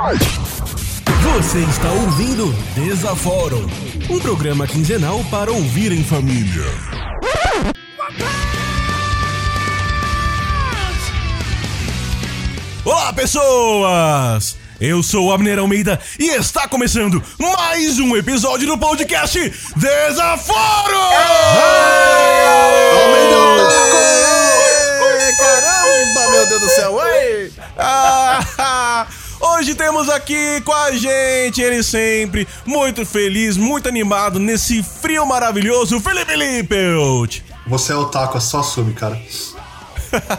Você está ouvindo Desaforo, um programa quinzenal para ouvir em família. Olá, pessoas! Eu sou o Abner Almeida e está começando mais um episódio do podcast Desaforo! Caramba, meu Deus do céu! Oi! Ah, Hoje temos aqui com a gente, ele sempre muito feliz, muito animado nesse frio maravilhoso, Felipe Lippelt. Você é otaku, só assume, cara.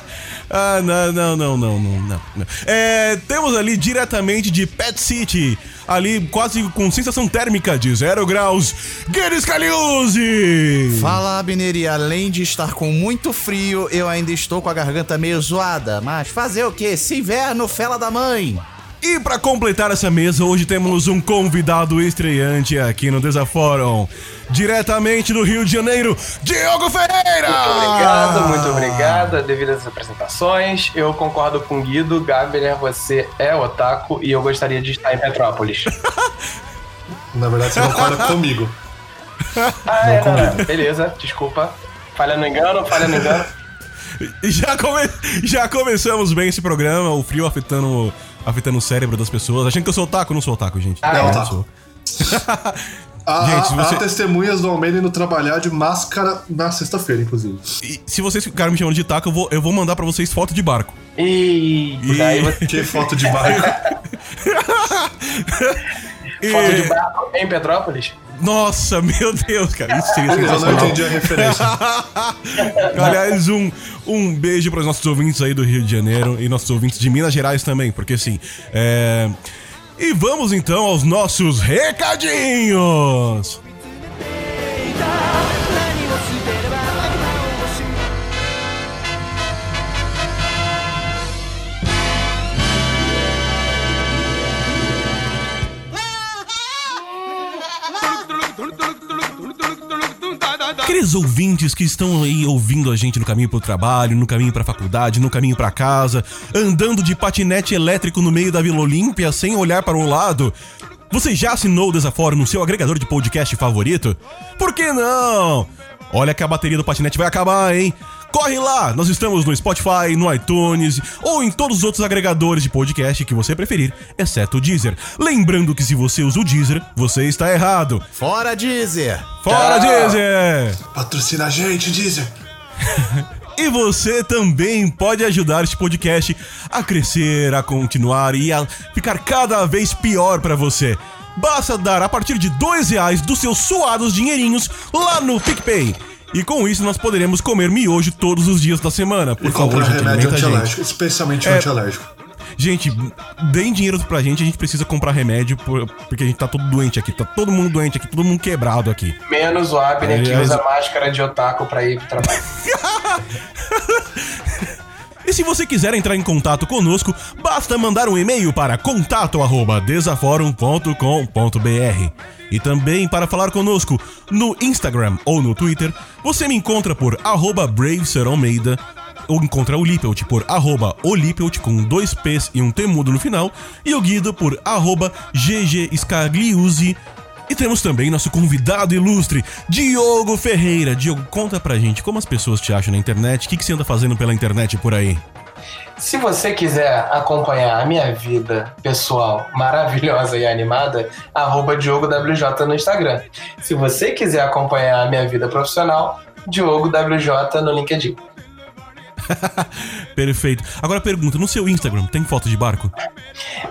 ah, não, não, não, não, não, não. É, temos ali diretamente de Pet City, ali quase com sensação térmica de zero graus, Guedes Caliuzzi! Fala, Abner, e além de estar com muito frio, eu ainda estou com a garganta meio zoada. Mas fazer o quê? Se inverno, fela da mãe! E para completar essa mesa, hoje temos um convidado estreante aqui no Desaforum. Diretamente do Rio de Janeiro, Diogo Ferreira! Muito obrigado, muito obrigado. Devido às apresentações, eu concordo com o Guido. Gabriel, você é otaku e eu gostaria de estar em Petrópolis. Na verdade, você concorda comigo. Ah, é, não, não, beleza, desculpa. Falha no engano, falha no engano. Já, come... Já começamos bem esse programa, o frio afetando afetando o cérebro das pessoas. Achando que eu sou otaku, eu não sou otaku, gente. Ah, não, é não sou. Há, gente, você... há testemunhas do Almeida indo trabalhar de máscara na sexta-feira, inclusive. E se vocês ficarem me chamando de taco, eu vou, eu vou mandar pra vocês foto de barco. E... e... Daí você... Que foto de barco? e... Foto de barco em Petrópolis? Nossa, meu Deus, cara, isso seria Eu não entendi a referência. Aliás, um, um beijo para os nossos ouvintes aí do Rio de Janeiro e nossos ouvintes de Minas Gerais também, porque assim, é... E vamos então aos nossos recadinhos! Aqueles ouvintes que estão aí ouvindo a gente no caminho pro trabalho, no caminho pra faculdade, no caminho pra casa, andando de patinete elétrico no meio da Vila Olímpia sem olhar para o lado. Você já assinou o Desaforo no seu agregador de podcast favorito? Por que não? Olha que a bateria do patinete vai acabar, hein? Corre lá! Nós estamos no Spotify, no iTunes ou em todos os outros agregadores de podcast que você preferir, exceto o Deezer. Lembrando que se você usa o Deezer, você está errado. Fora Deezer! Fora Deezer! Patrocina a gente, Deezer! E você também pode ajudar este podcast a crescer, a continuar e a ficar cada vez pior para você. Basta dar a partir de dois reais dos seus suados dinheirinhos lá no PicPay. E com isso nós poderemos comer miojo todos os dias da semana. Por e favor, gente, remédio antialérgico, especialmente é, antialérgico. Gente, deem dinheiro pra gente, a gente precisa comprar remédio por, porque a gente tá todo doente aqui, tá todo mundo doente aqui, todo mundo quebrado aqui. Menos o Abner que usa máscara de otaku pra ir pro trabalho. E se você quiser entrar em contato conosco, basta mandar um e-mail para contato@desaforum.com.br. E também para falar conosco no Instagram ou no Twitter, você me encontra por @braveseralmeida ou encontra o Lippelt por arroba Olipelt com dois P's e um T mudo no final, e o Guido por arroba GGScagliuzzi. E temos também nosso convidado ilustre, Diogo Ferreira. Diogo, conta pra gente como as pessoas te acham na internet, o que, que você anda fazendo pela internet por aí? Se você quiser acompanhar a minha vida pessoal maravilhosa e animada, arroba DiogoWJ no Instagram. Se você quiser acompanhar a minha vida profissional, DiogoWJ no LinkedIn. Perfeito. Agora pergunta, no seu Instagram tem foto de barco?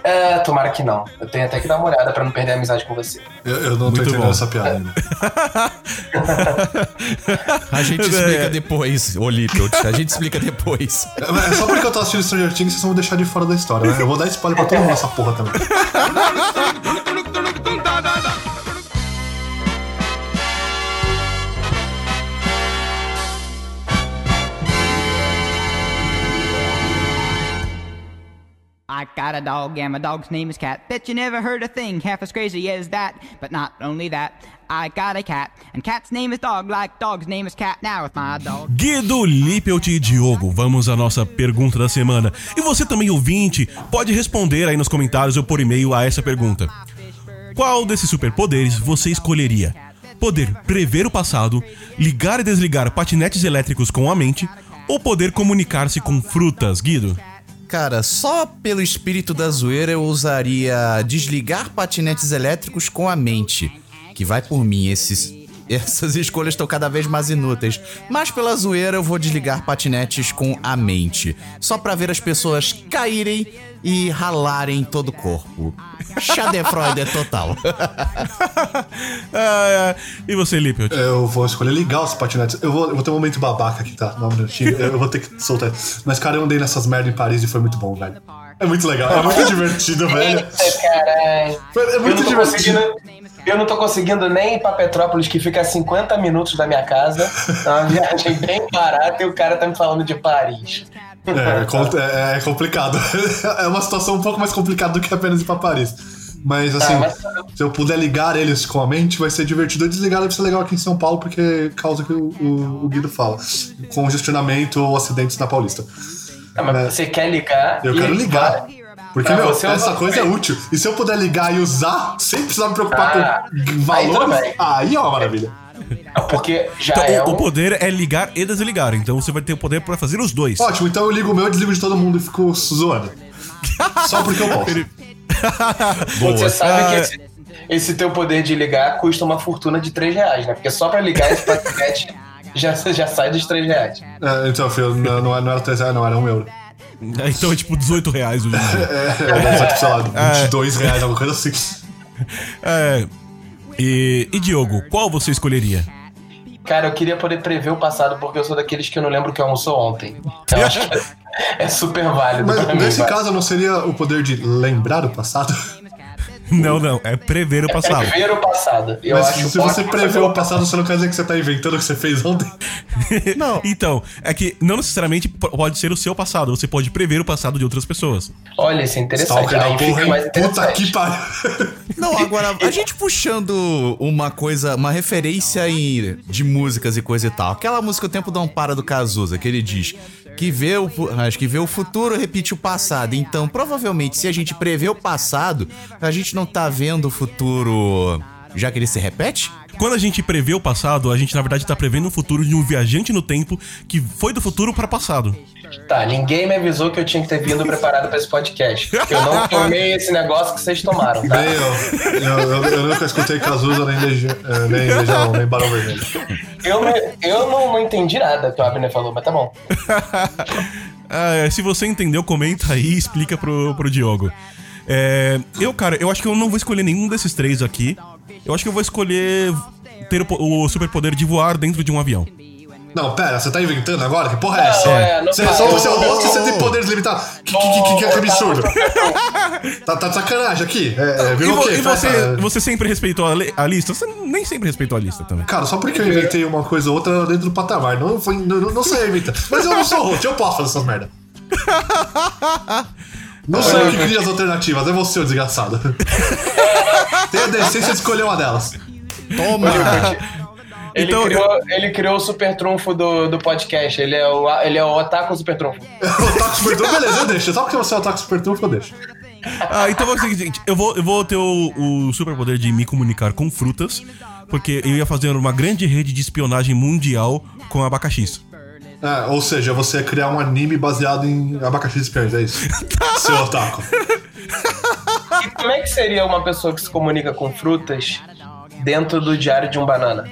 É, tomara que não. Eu tenho até que dar uma olhada pra não perder a amizade com você. Eu, eu não Muito tô entendendo bom. essa piada ainda. a gente explica é. depois, Olímpio. A gente explica depois. É, é só porque eu tô assistindo Stranger Things, vocês vão deixar de fora da história, né? Eu vou dar spoiler pra todo mundo essa porra também. I got a dog and my dog's name is Cat. Bet you never heard a thing half as crazy as that. But not only that, I got a cat, and cat's name is dog, like dog's name is cat. Now with my dog. Guido, Lippelt e Diogo, vamos à nossa pergunta da semana. E você também, ouvinte, pode responder aí nos comentários ou por e-mail a essa pergunta. Qual desses superpoderes você escolheria? Poder prever o passado, ligar e desligar patinetes elétricos com a mente ou poder comunicar-se com frutas, Guido? Cara, só pelo espírito da zoeira eu usaria desligar patinetes elétricos com a mente. Que vai por mim, esses, essas escolhas estão cada vez mais inúteis. Mas pela zoeira eu vou desligar patinetes com a mente. Só pra ver as pessoas caírem e ralarem todo o corpo. Schadenfreude é total. ah, e você, Lippelt? Eu vou escolher ligar os patinetes. Eu vou, eu vou ter um momento babaca aqui, tá? Não, um minutinho. Eu vou ter que soltar. Mas, cara, eu andei nessas merda em Paris e foi muito bom, velho. É muito legal, é muito divertido, velho. Eita, caralho. É muito divertido. Eu não tô conseguindo nem ir pra Petrópolis, que fica a 50 minutos da minha casa. É uma viagem bem barata e o cara tá me falando de Paris. É, é, é complicado. É uma situação um pouco mais complicada do que apenas ir pra Paris. Mas assim, ah, mas... se eu puder ligar eles com a mente, vai ser divertido. Eu desligar deve ser legal aqui em São Paulo, porque causa que o, o, o Guido fala. Congestionamento ou acidentes na Paulista. Ah, mas é. você quer ligar? Eu quero ligar. Porque, meu, essa coisa é útil. E se eu puder ligar e usar, sem precisar me preocupar ah, com valores, aí, aí ó, maravilha. Porque já então, é o, um... o poder é ligar e desligar. Então você vai ter o poder para fazer os dois. Ótimo, então eu ligo o meu e desligo de todo mundo e fico zoando. Só porque eu posso. Você sabe que esse, esse, teu poder de ligar custa uma fortuna de 3 reais, né? Porque só pra ligar esse paquete já, já sai dos 3 reais. É, então, filho, não, não era 3 reais, não, era 1 euro. Então é tipo 18 reais hoje em dia. é, é, tipo, sei lá, 22 é. reais, alguma coisa assim. É. E, e Diogo, qual você escolheria? Cara, eu queria poder prever o passado, porque eu sou daqueles que eu não lembro que almoçou ontem. Então acho que é super válido. Mas nesse mim, caso, não seria o poder de lembrar o passado? Não, não, é prever o passado. É prever o passado. Eu Mas se você prever o passado, você não quer dizer que você tá inventando o que você fez ontem? Não. então, é que não necessariamente pode ser o seu passado, você pode prever o passado de outras pessoas. Olha, isso é interessante. Aí porra, mais interessante. Puta que pariu. Não, agora, a gente puxando uma coisa, uma referência em, de músicas e coisa e tal. Aquela música O Tempo Não Para do Cazuza, que ele diz que vê o, acho que vê o futuro repete o passado. Então, provavelmente, se a gente prevê o passado, a gente não tá vendo o futuro já que ele se repete? Quando a gente prevê o passado, a gente na verdade tá prevendo o futuro de um viajante no tempo que foi do futuro para passado. Tá, ninguém me avisou que eu tinha que ter vindo preparado para esse podcast. Que eu não tomei esse negócio que vocês tomaram, tá? Nem eu. Eu, eu, eu nunca escutei Cazuza nem Legião, eh, nem, Legião, nem Barão Vermelho. Eu, eu não, não entendi nada que o Abner falou, mas tá bom. ah, se você entendeu, comenta aí e explica pro, pro Diogo. É, eu, cara, eu acho que eu não vou escolher nenhum desses três aqui. Eu acho que eu vou escolher ter o, o superpoder de voar dentro de um avião. Não, pera, você tá inventando agora? Que porra é essa? É, você, só você, você, você tem poderes limitados. Que, que, que, que, que absurdo. tá, tá de sacanagem aqui. É, é, virou e, o quê? E você, você sempre respeitou a, a, lista? Você nem sempre respeitou a lista também. Cara, só porque eu inventei uma coisa ou outra dentro do patamar. Não, foi, não, não sei inventar. Mas eu não sou host, eu posso fazer essas merda. Não sou eu que cria as alternativas, é você, o desgraçado. Tem a decência de escolher uma delas. Toma! Ele, então, criou, ele criou o super trunfo do, do podcast. Ele é o, ele é o Otaku Super Trunfo. o Otaku Super Trunfo, beleza, eu deixo. Só porque você é o Otaku Super Trunfo, eu deixo. Ah, então é o seguinte, eu vou, eu vou ter o, o super poder de me comunicar com frutas, porque eu ia fazer uma grande rede de espionagem mundial com abacaxis. É, ou seja, você criar um anime baseado em abacaxi espiões, é isso? Seu otaku. E como é que seria uma pessoa que se comunica com frutas dentro do diário de um banana?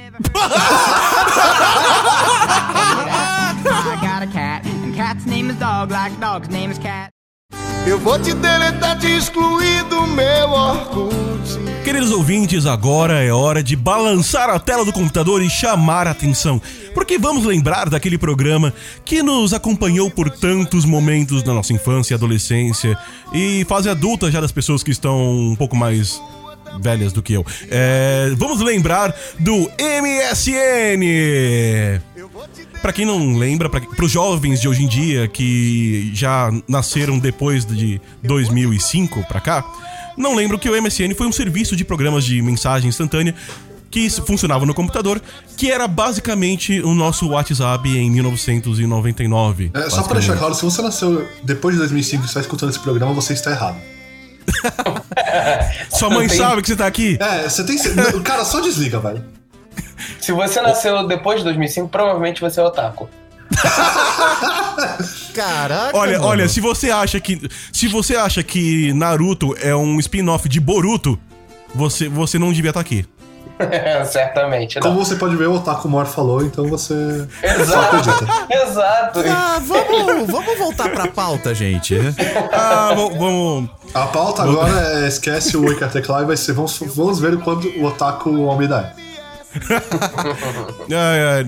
Eu vou te deletar, te excluir do meu Orkut. Queridos ouvintes, agora é hora de balançar a tela do computador e chamar a atenção, porque vamos lembrar daquele programa que nos acompanhou por tantos momentos na nossa infância e adolescência e fase adulta já das pessoas que estão um pouco mais velhas do que eu. É, vamos lembrar do MSN. Pra quem não lembra, pra, pros jovens de hoje em dia que já nasceram depois de 2005 pra cá, não lembro que o MSN foi um serviço de programas de mensagem instantânea que funcionava no computador, que era basicamente o nosso WhatsApp em 1999. É, só pra deixar claro, se você nasceu depois de 2005 e está escutando esse programa, você está errado. Sua mãe Tem- sabe que você tá aqui? É, você tem. Cara, só desliga, velho. Se você nasceu depois de 2005, provavelmente você é otaku. Caraca. Olha, mano. olha, se você acha que se você acha que Naruto é um spin-off de Boruto, você você não devia estar aqui. Certamente. Como Não. você pode ver, o Otaku Mor falou, então você. Só Exato. acredita. Exato. Ah, vamos, vamos voltar pra pauta, gente. Ah, vamos, vamos A pauta agora é esquece o Oi Tecla e vai ser. Vamos, vamos ver o quanto o Otaku Almeida é. é,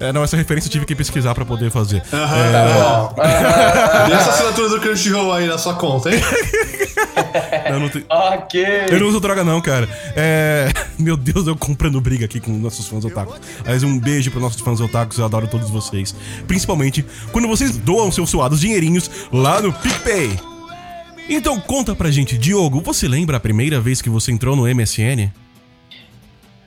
é, é, não, essa referência eu tive que pesquisar pra poder fazer. Tá bom. E essa assinatura do Crunchyroll aí na sua conta, hein? Eu não, te- ok. eu não uso droga não, cara. É, meu Deus, eu comprando briga aqui com nossos fãs otakus. Mas um beijo para nossos fãs otakus, eu adoro todos vocês. Principalmente quando vocês doam seus suados dinheirinhos lá no PicPay. Então conta pra gente, Diogo, você lembra a primeira vez que você entrou no MSN?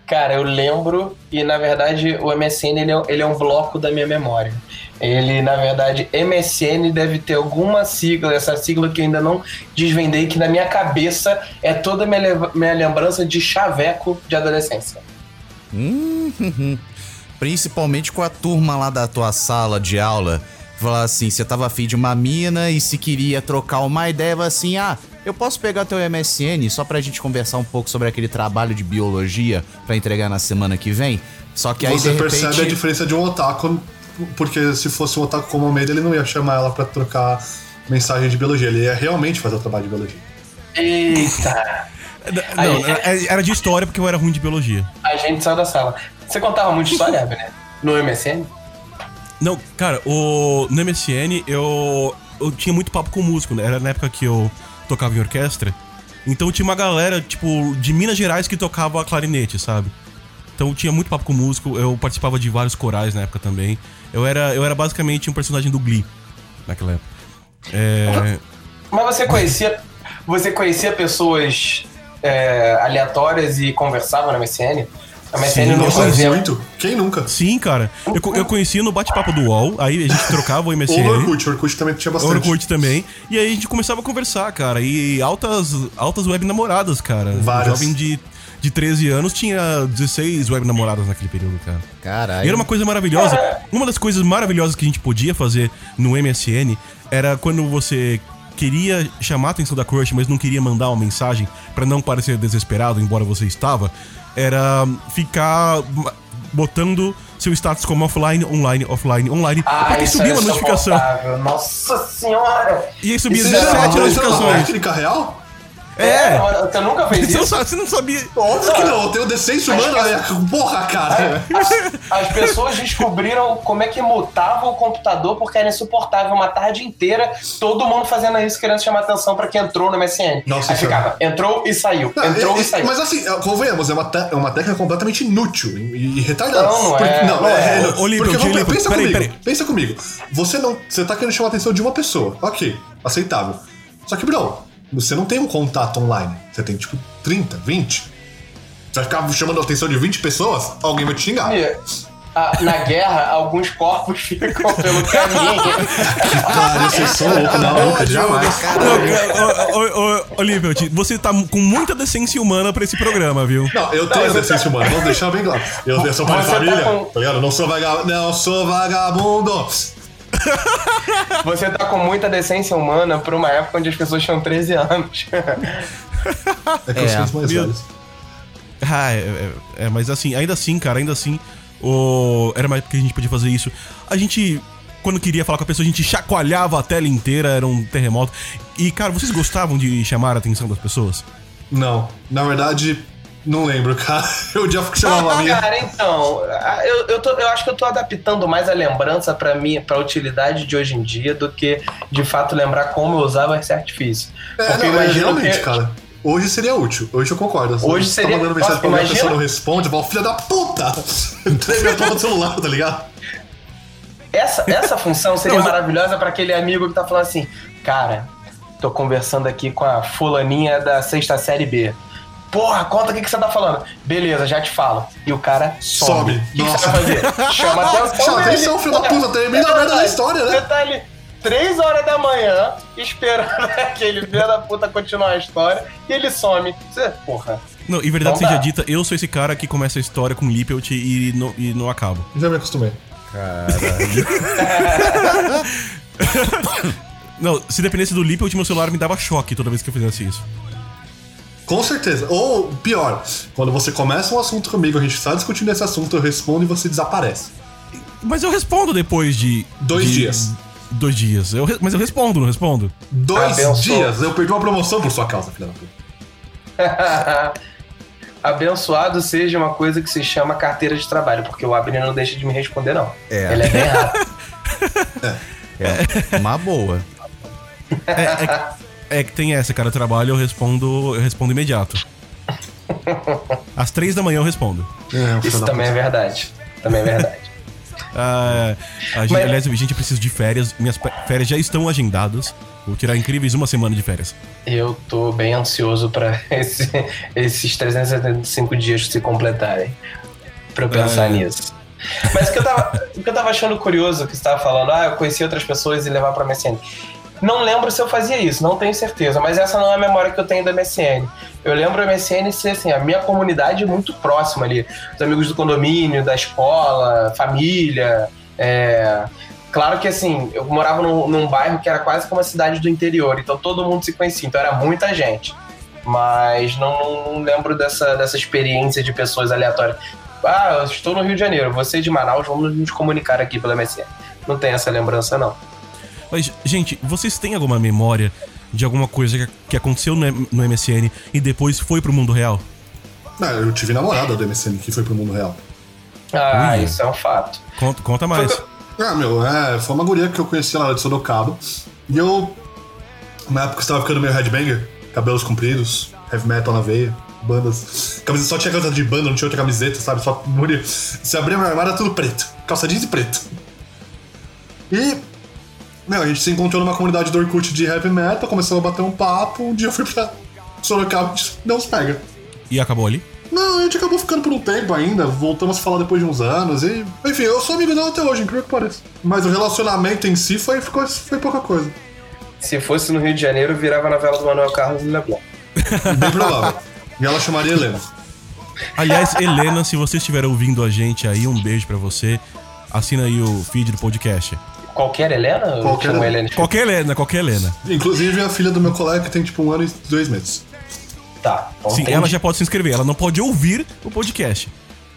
Cara, eu lembro e na verdade o MSN ele é, ele é um bloco da minha memória. Ele, na verdade, MSN deve ter alguma sigla, essa sigla que eu ainda não desvendei, que na minha cabeça é toda a minha, minha lembrança de chaveco de adolescência. Hum, Principalmente com a turma lá da tua sala de aula. Falar assim, você tava afim de uma mina e se queria trocar uma ideia, assim, ah, eu posso pegar teu MSN só pra gente conversar um pouco sobre aquele trabalho de biologia pra entregar na semana que vem? Só que aí, você de percebe a repente... diferença de um Otaku, porque se fosse um Otaku como Almeida, ele não ia chamar ela pra trocar mensagem de biologia. Ele ia realmente fazer o trabalho de biologia. Eita! Não, é- era de história porque eu era ruim de biologia. A gente saiu da sala. Você contava muito história, né? No MSN? Não, cara, o, no MSN eu, eu tinha muito papo com músico, né? Era na época que eu tocava em orquestra. Então tinha uma galera, tipo, de Minas Gerais que tocava clarinete, sabe? Então tinha muito papo com músico, eu participava de vários corais na época também. Eu era, eu era basicamente um personagem do Glee naquela época. É, Mas você conhecia. Você conhecia pessoas é, aleatórias e conversava no MSN? A MSN Sim, não fazia. muito. Quem nunca? sim, cara. Eu, eu conhecia no bate-papo do UOL, aí a gente trocava o MSN. Ou no Orkut. O Orkut também tinha bastante. Orkut também. E aí a gente começava a conversar, cara. E altas, altas web namoradas, cara. Várias. Um jovem de, de 13 anos tinha 16 web namoradas naquele período, cara. Caralho. E era uma coisa maravilhosa. Uma das coisas maravilhosas que a gente podia fazer no MSN era quando você queria chamar a atenção da crush, mas não queria mandar uma mensagem pra não parecer desesperado, embora você estava, era ficar botando seu status como offline, online, offline, online. Ah, porque subia é uma notificação. insuportável. Nossa senhora! E aí subia Isso 17 é- Isso é uma notificações. técnica real? É. Você nunca fez isso? você não sabia. Óbvio que não, eu tenho decência humana, né? Porra, cara. As, as pessoas descobriram como é que mutava o computador porque era insuportável uma tarde inteira, todo mundo fazendo isso, querendo chamar atenção pra quem entrou no MSN. Nossa Aí senhora. ficava, entrou e saiu, Não, entrou é- e saiu. Mas assim, convenhamos, é uma, é uma técnica completamente inútil e, e retardada. Não, não Porque- é, Não, não é. é. não. Ô, Olímpio, Porque pensa peraí, comigo, peraí. pensa comigo. Você não, você tá querendo chamar a atenção de uma pessoa, ok, aceitável. Só que, bro, você não tem um contato online. Você tem tipo 30, 20. Você vai ficar chamando a atenção de 20 pessoas? Alguém vai te xingar. E, a- na guerra, alguns corpos ficam pelo caminho. Cara, vocês são loucos, não, nunca, jamais. Ô, ô, ô, ô, Olívio, você tá com muita decência humana pra esse programa, viu? Não, eu tenho você decência humana, vamos deixar bem claro. Eu, eu sou pai de tá família, com- tá ligado? Eu não sou vagabundo. Não sou vagabundo. Você tá com muita decência humana pra uma época onde as pessoas tinham 13 anos. É que eu É, mais meu- velhos. Ah, é, é- é, mas assim, ainda assim, cara, ainda assim, o... era mais porque a gente podia fazer isso. A gente, quando queria falar com a pessoa, a gente chacoalhava a tela inteira, era um terremoto. E, cara, vocês gostavam de chamar a atenção das pessoas? Não, na verdade, não lembro, cara. Eu já chamava a minha. Cara, então, eu, eu, tô- eu acho que eu tô adaptando mais a lembrança pra mim, pra utilidade de hoje em dia, do que de fato lembrar como eu usava esse artifício. É, Porque não, é, imagino realmente, que- cara. Hoje seria útil. Hoje eu concordo. Hoje Você seria- Tá mandando mensagem Nossa, pra mim, a imagina- pessoa não responde, eu falo, filha da puta! Entrei minha porra do celular, tá ligado? Essa, essa função seria maravilhosa para aquele amigo que tá falando assim, cara, tô conversando aqui com a fulaninha da sexta série B. Porra, conta o que, que você tá falando. Beleza, já te falo. E o cara some. Some. O que, que você vai fazer? Chama atenção. Chama atenção, filho da puta, termina a merda da história, né? Você tá ali três horas da manhã esperando aquele filho da puta continuar a história e ele some. Você, porra. Não, e verdade seja dita, eu sou esse cara que começa a história com Lippelt e não, e não acabo. Já me acostumei. Não, se dependesse do Lippelt, meu celular me dava choque toda vez que eu fizesse isso. Com certeza. Ou pior, quando você começa um assunto comigo, a gente está discutindo esse assunto, eu respondo e você desaparece. Mas eu respondo depois de. Dois de- dias. Dois dias. Eu mas eu respondo, não respondo? Dois Abençoa. dias, eu perdi uma promoção por sua causa, filha da puta. Abençoado seja uma coisa que se chama carteira de trabalho, porque o Abner não deixa de me responder, não. É. Ele é bem rápido. É, uma boa. É que tem essa, cara. Eu trabalho, eu respondo. Eu respondo imediato. Às três da manhã eu respondo. É, Isso também é verdade. Também é verdade. Ah, a gente, Mas- Aliás, gente, eu preciso de férias. Minhas férias já estão agendadas. Vou tirar incríveis uma semana de férias. Eu tô bem ansioso pra esse- esses 375 dias se completarem. Pra eu pensar É. nisso. Mas o que, eu tava, o que eu tava achando curioso que você tava falando, ah, eu conheci outras pessoas e levar pra MSN. Não lembro se eu fazia isso, não tenho certeza, mas essa não é a memória que eu tenho da MSN. Eu lembro a MSN ser assim, a minha comunidade muito próxima ali. Os amigos do condomínio, da escola, família. é, Claro que assim, eu morava num, num bairro que era quase como uma cidade do interior, então todo mundo se conhecia, então era muita gente. Mas não, não- não lembro dessa, dessa experiência de pessoas aleatórias. Ah, eu estou no Rio de Janeiro, você de Manaus, vamos nos comunicar aqui pela MSN. Não tem essa lembrança, não. Mas, gente, vocês têm alguma memória de alguma coisa que, aconteceu no, MSN e depois foi pro mundo real? Não, eu tive namorada do MSN que foi pro mundo real. Ah, Ui. isso é um fato. Conta, conta mais. Ah, meu, é, foi uma guria que eu conheci lá de Sorocaba. E eu, na época, estava ficando meio headbanger, cabelos compridos, heavy metal na veia, bandas. Camiseta, só tinha camiseta de banda, não tinha outra camiseta, sabe? Só guria. Se abria meu armário, era tudo preto. Calça jeans e preto. E, meu, a gente se encontrou numa comunidade do Orkut de heavy metal, começamos a bater um papo. Um dia eu fui pra Sorocaba e não os pega. E acabou ali? Não, a gente acabou ficando por um tempo ainda, voltamos a falar depois de uns anos e. Enfim, eu sou amigo dela até hoje, incrível que pareça. Mas o relacionamento em si foi, ficou, foi pouca coisa. Se fosse no Rio de Janeiro, virava a novela do Manuel Carlos e Leblon. Bem provável. e ela chamaria Helena. Aliás, Helena, se você estiver ouvindo a gente aí, um beijo pra você. Assina aí o feed do podcast. Qualquer Helena? Qualquer Helena. Helena. Qualquer Helena, qualquer Helena. Inclusive a filha do meu colega que tem tipo um ano e dois meses. Tá. então Sim, entendi. ela já pode se inscrever. Ela não pode ouvir o podcast.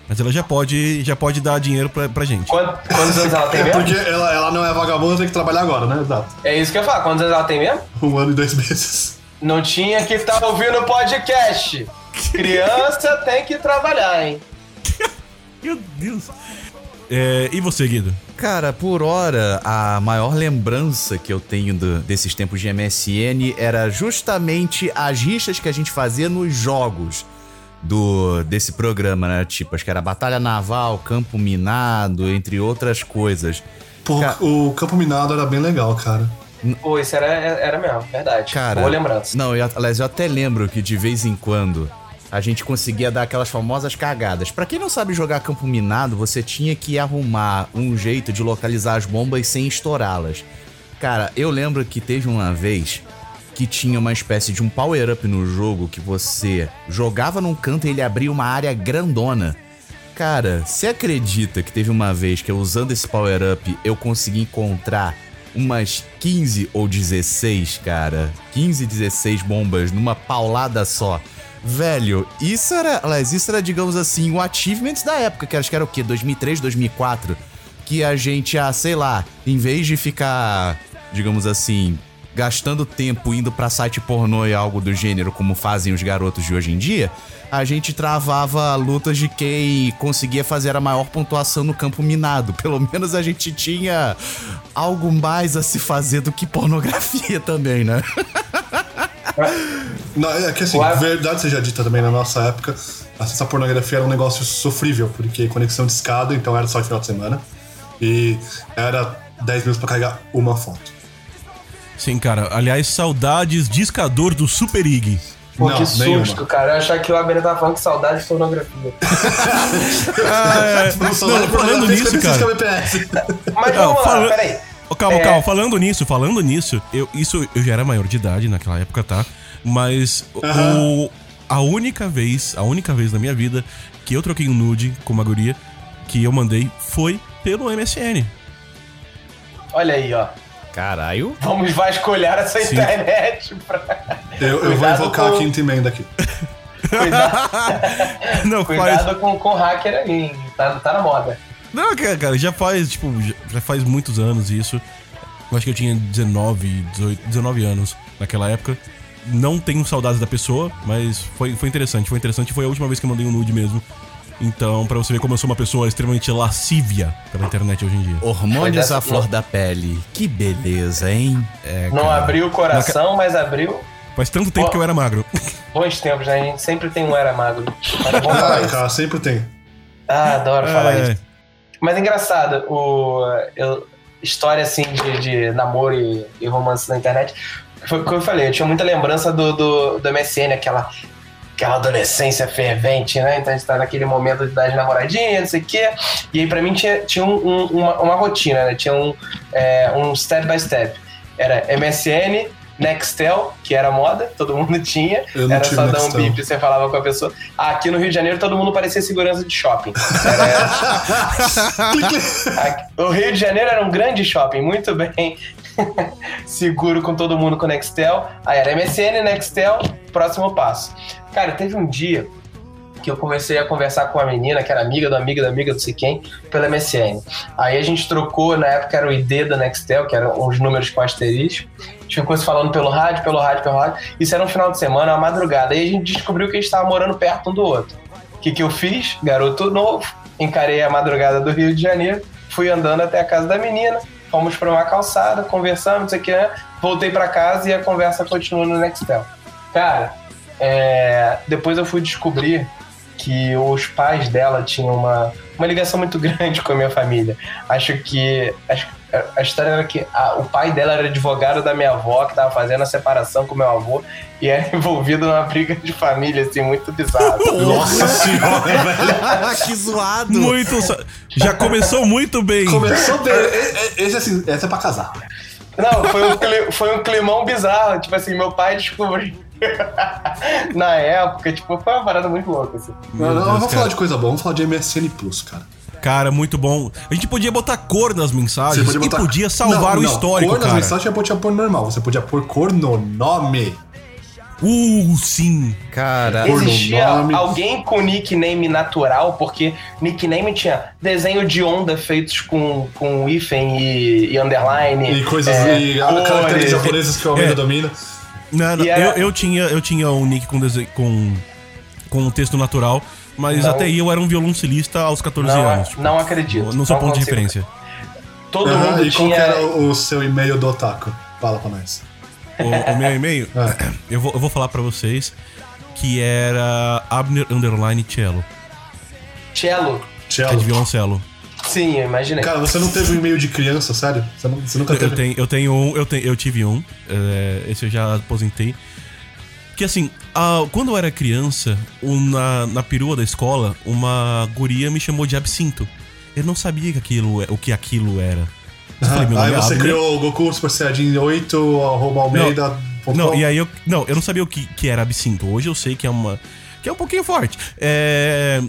Mas ela já pode, já pode dar dinheiro pra, pra gente. Quant- Quantos anos ela tem É mesmo? porque ela, ela não é vagabunda, tem que trabalhar agora, né? Exato. É isso que eu ia falar. Quantos anos ela tem mesmo? Um ano e dois meses. Não tinha que estar ouvindo o podcast. Criança tem que trabalhar, hein? Meu Deus. É, e você, Guido? Cara, por hora, a maior lembrança que eu tenho do- desses tempos de MSN era justamente as rixas que a gente fazia nos jogos do desse programa, né? Tipo, acho que era Batalha Naval, Campo Minado, entre outras coisas. Pô, Ca- o Campo Minado era bem legal, cara. Pô, isso era, era mesmo, verdade. Cara, Boa lembrança. Não, eu, aliás, eu até lembro que de vez em quando a gente conseguia dar aquelas famosas cagadas. Pra quem não sabe jogar campo minado, você tinha que arrumar um jeito de localizar as bombas sem estourá-las. Cara, eu lembro que teve uma vez que tinha uma espécie de um power-up no jogo que você jogava num canto e ele abria uma área grandona. Cara, você acredita que teve uma vez que eu usando esse power-up eu consegui encontrar umas 15 ou 16, cara? 15, 16 bombas numa paulada só. Velho, isso era, isso era, digamos assim, o achievement da época, que acho que era o quê? 2003, 2004? Que a gente, ah, sei lá, em vez de ficar, digamos assim, gastando tempo indo pra site pornô e algo do gênero, como fazem os garotos de hoje em dia, a gente travava lutas de quem conseguia fazer a maior pontuação no campo minado. Pelo menos a gente tinha algo mais a se fazer do que pornografia também, né? Não, é que assim, Claro. verdade seja dita também, na nossa época, acessar pornografia era um negócio sofrível, porque conexão de escada, então era só em final de semana. E era 10 minutos pra carregar uma foto. Sim, cara. Aliás, saudades discador do Super Ig. Pô, Não, que susto, nenhuma. cara. Eu achava que o Laberto tava falando que saudade de pornografia. Ah, é. No celular, Não, falando nisso, 56 cara. kbps. Mas Não, vamos lá, fala- peraí. Ô, calma, É. calma. Falando nisso, falando nisso, eu, isso eu já era maior de idade naquela época, tá? Mas o- Aham. o, a única vez, a única vez na minha vida que eu troquei um nude com uma guria que eu mandei foi pelo MSN. Olha aí, ó. Caralho. Vamos vasculhar essa Sim. internet pra Eu, eu vou Cuidado invocar com- a quinta emenda aqui. cuidar. Não, faz. Cuidado com, com o hacker aí, hein? Tá, tá na moda. Não, cara, já faz, tipo, já, faz muitos anos isso. Eu acho que eu tinha 19, 18, 19 anos naquela época. Não tenho saudades da pessoa, mas foi, foi interessante. Foi interessante. Foi a última vez que eu mandei um nude mesmo. Então, pra você ver como eu sou uma pessoa extremamente lascívia pela internet hoje em dia. Hormônios à flor da pele. Que beleza, hein? É, Não cara, abriu o coração, mas abriu Faz tanto tempo que eu era magro. bons tempos, né? A gente sempre tem um era magro. Mas é bom falar Ah, isso. cara, sempre tem. Ah, adoro falar É. isso. Mas é engraçado, o, eu- história assim de, de namoro e, e romance na internet. Foi o que eu falei, eu tinha muita lembrança do, do, do MSN, aquela, aquela adolescência fervente, né? Então a gente tá naquele momento de dar de namoradinha, não sei o quê. E aí pra mim tinha, tinha um- um- uma, uma rotina, né? Tinha um, é, um step by step. Era MSN, Nextel, que era moda, todo mundo tinha. Era só dar um bip e você falava com a pessoa. Aqui no Rio de Janeiro todo mundo parecia segurança de shopping. Era- o Rio de Janeiro era um grande shopping, muito bem seguro com todo mundo com Nextel. Aí era MSN, Nextel, próximo passo. Cara, teve um dia que eu comecei a conversar com uma menina que era amiga da amiga da amiga, não sei quem, pela MSN. Aí a gente trocou, na época era o ID da Nextel, que eram uns números com asterisco. A gente ficou se falando pelo rádio, pelo rádio, pelo rádio. Isso era um final de semana, uma madrugada. Aí a gente descobriu que a gente estava morando perto um do outro. O que, que eu fiz? Garoto novo, encarei a madrugada do Rio de Janeiro, fui andando até a casa da menina, fomos para uma calçada, conversamos, não sei o que, né? voltei para casa e a conversa continuou no Nextel. Cara, é, depois eu fui descobrir que os pais dela tinham uma, uma ligação muito grande com a minha família. Acho que. Acho, que a- história era que a- o pai dela era advogado da minha avó, que tava fazendo a separação com meu avô, e era envolvido numa briga de família, assim, muito bizarra. Nossa senhora, velho. que zoado. Muito. Já começou muito bem. Começou bem. Esse, assim, essa é pra casar. Não, foi um, foi um climão bizarro. Tipo assim, meu pai descobriu. Na época, tipo, foi uma parada muito louca, assim. Não, não, vamos cara. falar de coisa boa, vamos falar de MSN Plus, cara. Cara, muito bom. A gente podia botar cor nas mensagens e podia salvar Não, o não, histórico, cor nas cara. mensagens você podia pôr normal, você podia pôr cor no nome. Uh, sim. Cara, Por Existia nome. alguém com nickname natural, porque nickname tinha desenho de onda feitos com, com hífen e, e underline. E coisas é, e cores. caracteres japoneses que o Almeida É. domina. Não, não, era- eu, eu tinha, eu tinha um nick com, dese- com, com um texto natural, mas Não. até aí eu era um violoncelista aos 14 Não, anos. tipo, não acredito. Sou Não ponto de referência. Todo Aham, mundo e qual que tinha. era o, seu e-mail do Otaku? Fala pra nós. O, o meu e-mail, É. eu, vou, eu vou falar pra vocês que era Abner Underline Cello, Cello. que é de Cello. violoncelo. Sim, eu imaginei. Cara, você não teve um e-mail de criança, sério? Você, não- você nunca Eu teve? tenho, eu tenho um, eu, tenho, eu tive um, é, esse eu já aposentei. Que assim, ah, quando eu era criança, na, na perua da escola, uma guria me chamou de absinto. Eu não sabia que aquilo, o que aquilo era. Eu falei, meu Aí é você Abner. criou o Goku Super Saiyajin 8, arroba Almeida. Não, com. e aí eu. Não, eu não sabia o que, que era absinto. Hoje eu sei que é uma. que é um pouquinho forte. É.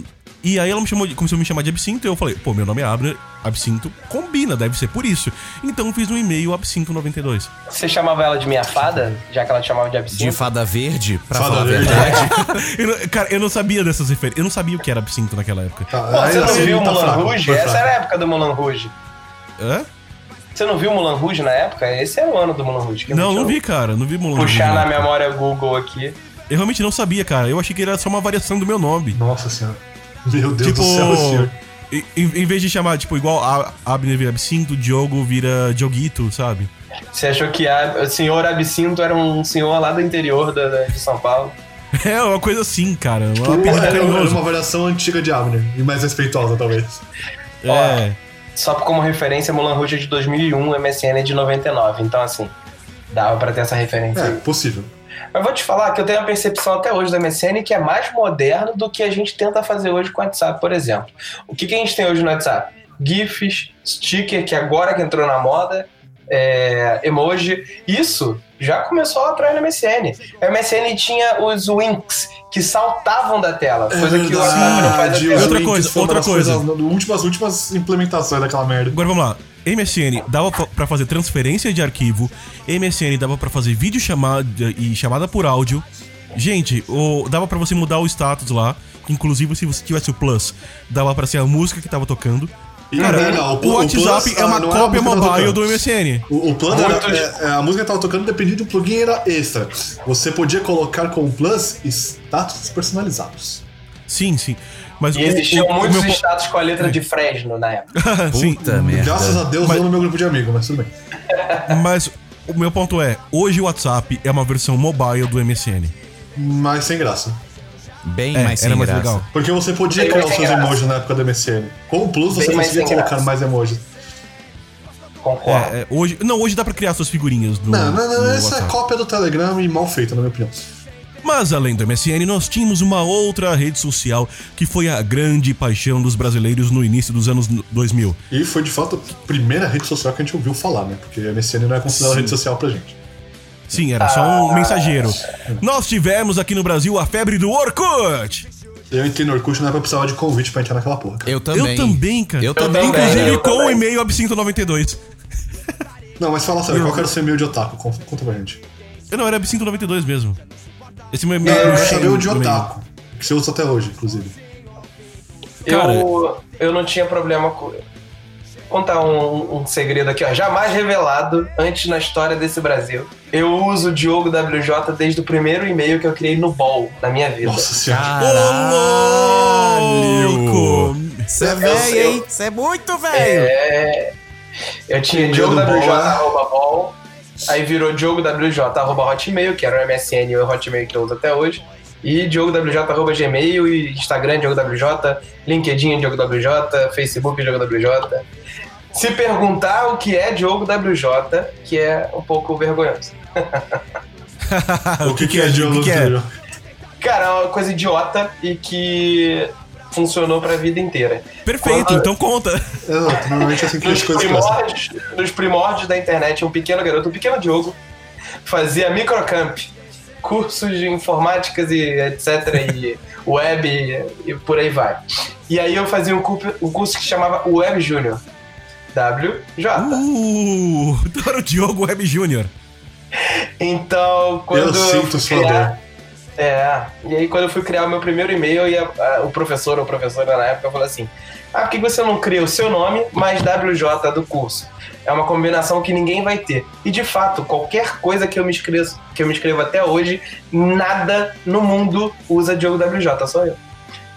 E aí ela me chamou de, começou a me chamar de absinto e eu falei, pô, meu nome é Abner, absinto combina, deve ser por isso. Então eu fiz um e-mail absinto92. Você chamava ela de minha fada, já que ela te chamava de de absinto? fada verde, pra Fada falar a verde. verdade. Eu não- cara, eu não sabia dessas referências. Eu não sabia o que era absinto naquela época. Tá, Pô, você não viu tá Mulan Rouge? Essa era a época do Mulan Rouge. Hã? Você não viu Mulan Rouge na época? Esse era o ano do Mulan Rouge. que Não, não vi, cara. Não vi Mulan Rouge Puxar na memória Google aqui. Eu realmente não sabia, cara. Eu achei que era só uma variação do meu nome. Nossa senhora. Meu Deus tipo, do céu, senhor. em, em vez de chamar, tipo, igual a Abner vira absinto, Diogo vira Dioguito, sabe? Você achou que a, o senhor Absinto era um senhor lá do interior da, de São Paulo? É, uma coisa assim, cara. Um Era era uma variação antiga de Abner. E mais respeitosa, talvez. É. só como referência, Mulan Rouge é de 2001, MSN é de 99. Então, assim, dava pra ter essa referência. É, aí. possível. Mas vou te falar que eu tenho a percepção até hoje do MSN que é mais moderno do que a gente tenta fazer hoje com o WhatsApp, por exemplo. O que, que a gente tem hoje no WhatsApp? GIFs, sticker, que agora que entrou na moda, é, emoji. Isso já começou lá atrás no MSN. O MSN tinha os winks, que saltavam da tela, coisa que o WhatsApp não faz até Outra coisa, outra coisa. coisas- últimas, últimas implementações daquela merda. Agora vamos lá. MSN dava pra fazer transferência de arquivo. MSN dava pra fazer vídeo chamada e chamada por áudio. Gente, o, dava pra você mudar o status lá. Inclusive, se você tivesse o Plus, dava pra ser a música que tava tocando. Cara, não, não, o, o- o WhatsApp Plus, é uma ah, não era a cópia mobile do MSN. O, o plano era, é, é, a música que tava tocando dependia de um plugin era extra. Você podia colocar com o Plus status personalizados. Sim, sim. Mas E existiam o, o, muitos o meu, status com a letra de Fresno na época. sim, Puta merda. Graças a Deus Mas- não no meu grupo de amigos, mas tudo bem. mas o meu ponto é, hoje o WhatsApp é uma versão mobile do MSN. Mas sem graça. Bem É, mais sem era mais graça. legal. Porque você podia Bem criar os seus graça. emojis na época do MSN. Com o Plus você Bem mais conseguia colocar graça. mais emojis. Concordo. É, é, hoje, não, hoje dá pra criar suas figurinhas no, Não, não, não, essa é WhatsApp. cópia do Telegram e mal feita, na minha opinião. Mas além do MSN, nós tínhamos uma outra rede social que foi a grande paixão dos brasileiros no início dos anos 2000. E foi de fato a primeira rede social que a gente ouviu falar, né? Porque a MSN não é considerada rede social pra gente. Sim, era só um mensageiro. Nós tivemos aqui no Brasil a febre do Orkut. Eu entrei no Orkut na época eu precisava de convite pra entrar naquela porra. cara. Eu também. Eu também, cara. Eu também. também. Inclusive eu com o também. e-mail absinto92. Não, mas fala sério, qual que era o seu e-mail de otaku? Conta conta pra gente. Eu não, era absinto92 mesmo. Esse meu e-mail. É, eu meu sabia o de otaku. Que você usa até hoje, inclusive. cara- Eu, eu não tinha problema com. Vou contar um, um segredo aqui, ó. Jamais revelado antes na história desse Brasil. Eu uso o Diogo WJ desde o primeiro e-mail que eu criei no BOL na minha vida. Nossa senhora. Ô, louco! Você é velho, hein? Você é muito velho. É. Eu tinha O meu do DiogoWJ, Bol, é? arroba Bol, aí virou DiogoWJ, arroba Hotmail, que era o MSN e o Hotmail que eu uso até hoje. E DiogoWJ, arroba Gmail, e Instagram, DiogoWJ, LinkedIn, DiogoWJ, Facebook, DiogoWJ. Se perguntar o que é DiogoWJ, que é um pouco vergonhoso. o que, que é, Diogo? O que, que é? Júlio? Cara, é uma coisa idiota e que funcionou pra vida inteira. Perfeito, Quando- então conta. Exato, normalmente é assim que nos as coisas primórdios, nos primórdios da internet, um pequeno garoto, um pequeno Diogo, fazia microcamp, cursos de informáticas e etc. e web e, e por aí vai. E aí eu fazia um, um curso que chamava Web Júnior. WJ. Uh, então era o Diogo Web Júnior. Então, quando Eu sinto sua dor. criar, É, e aí quando eu fui criar o meu primeiro e-mail, e a- a- o professor ou professora na época falou assim: Ah, por que você não cria o seu nome mais WJ do curso? É uma combinação que ninguém vai ter. E de fato, qualquer coisa que eu me escrevo, que eu me escrevo até hoje, nada no mundo usa Diogo WJ, só eu.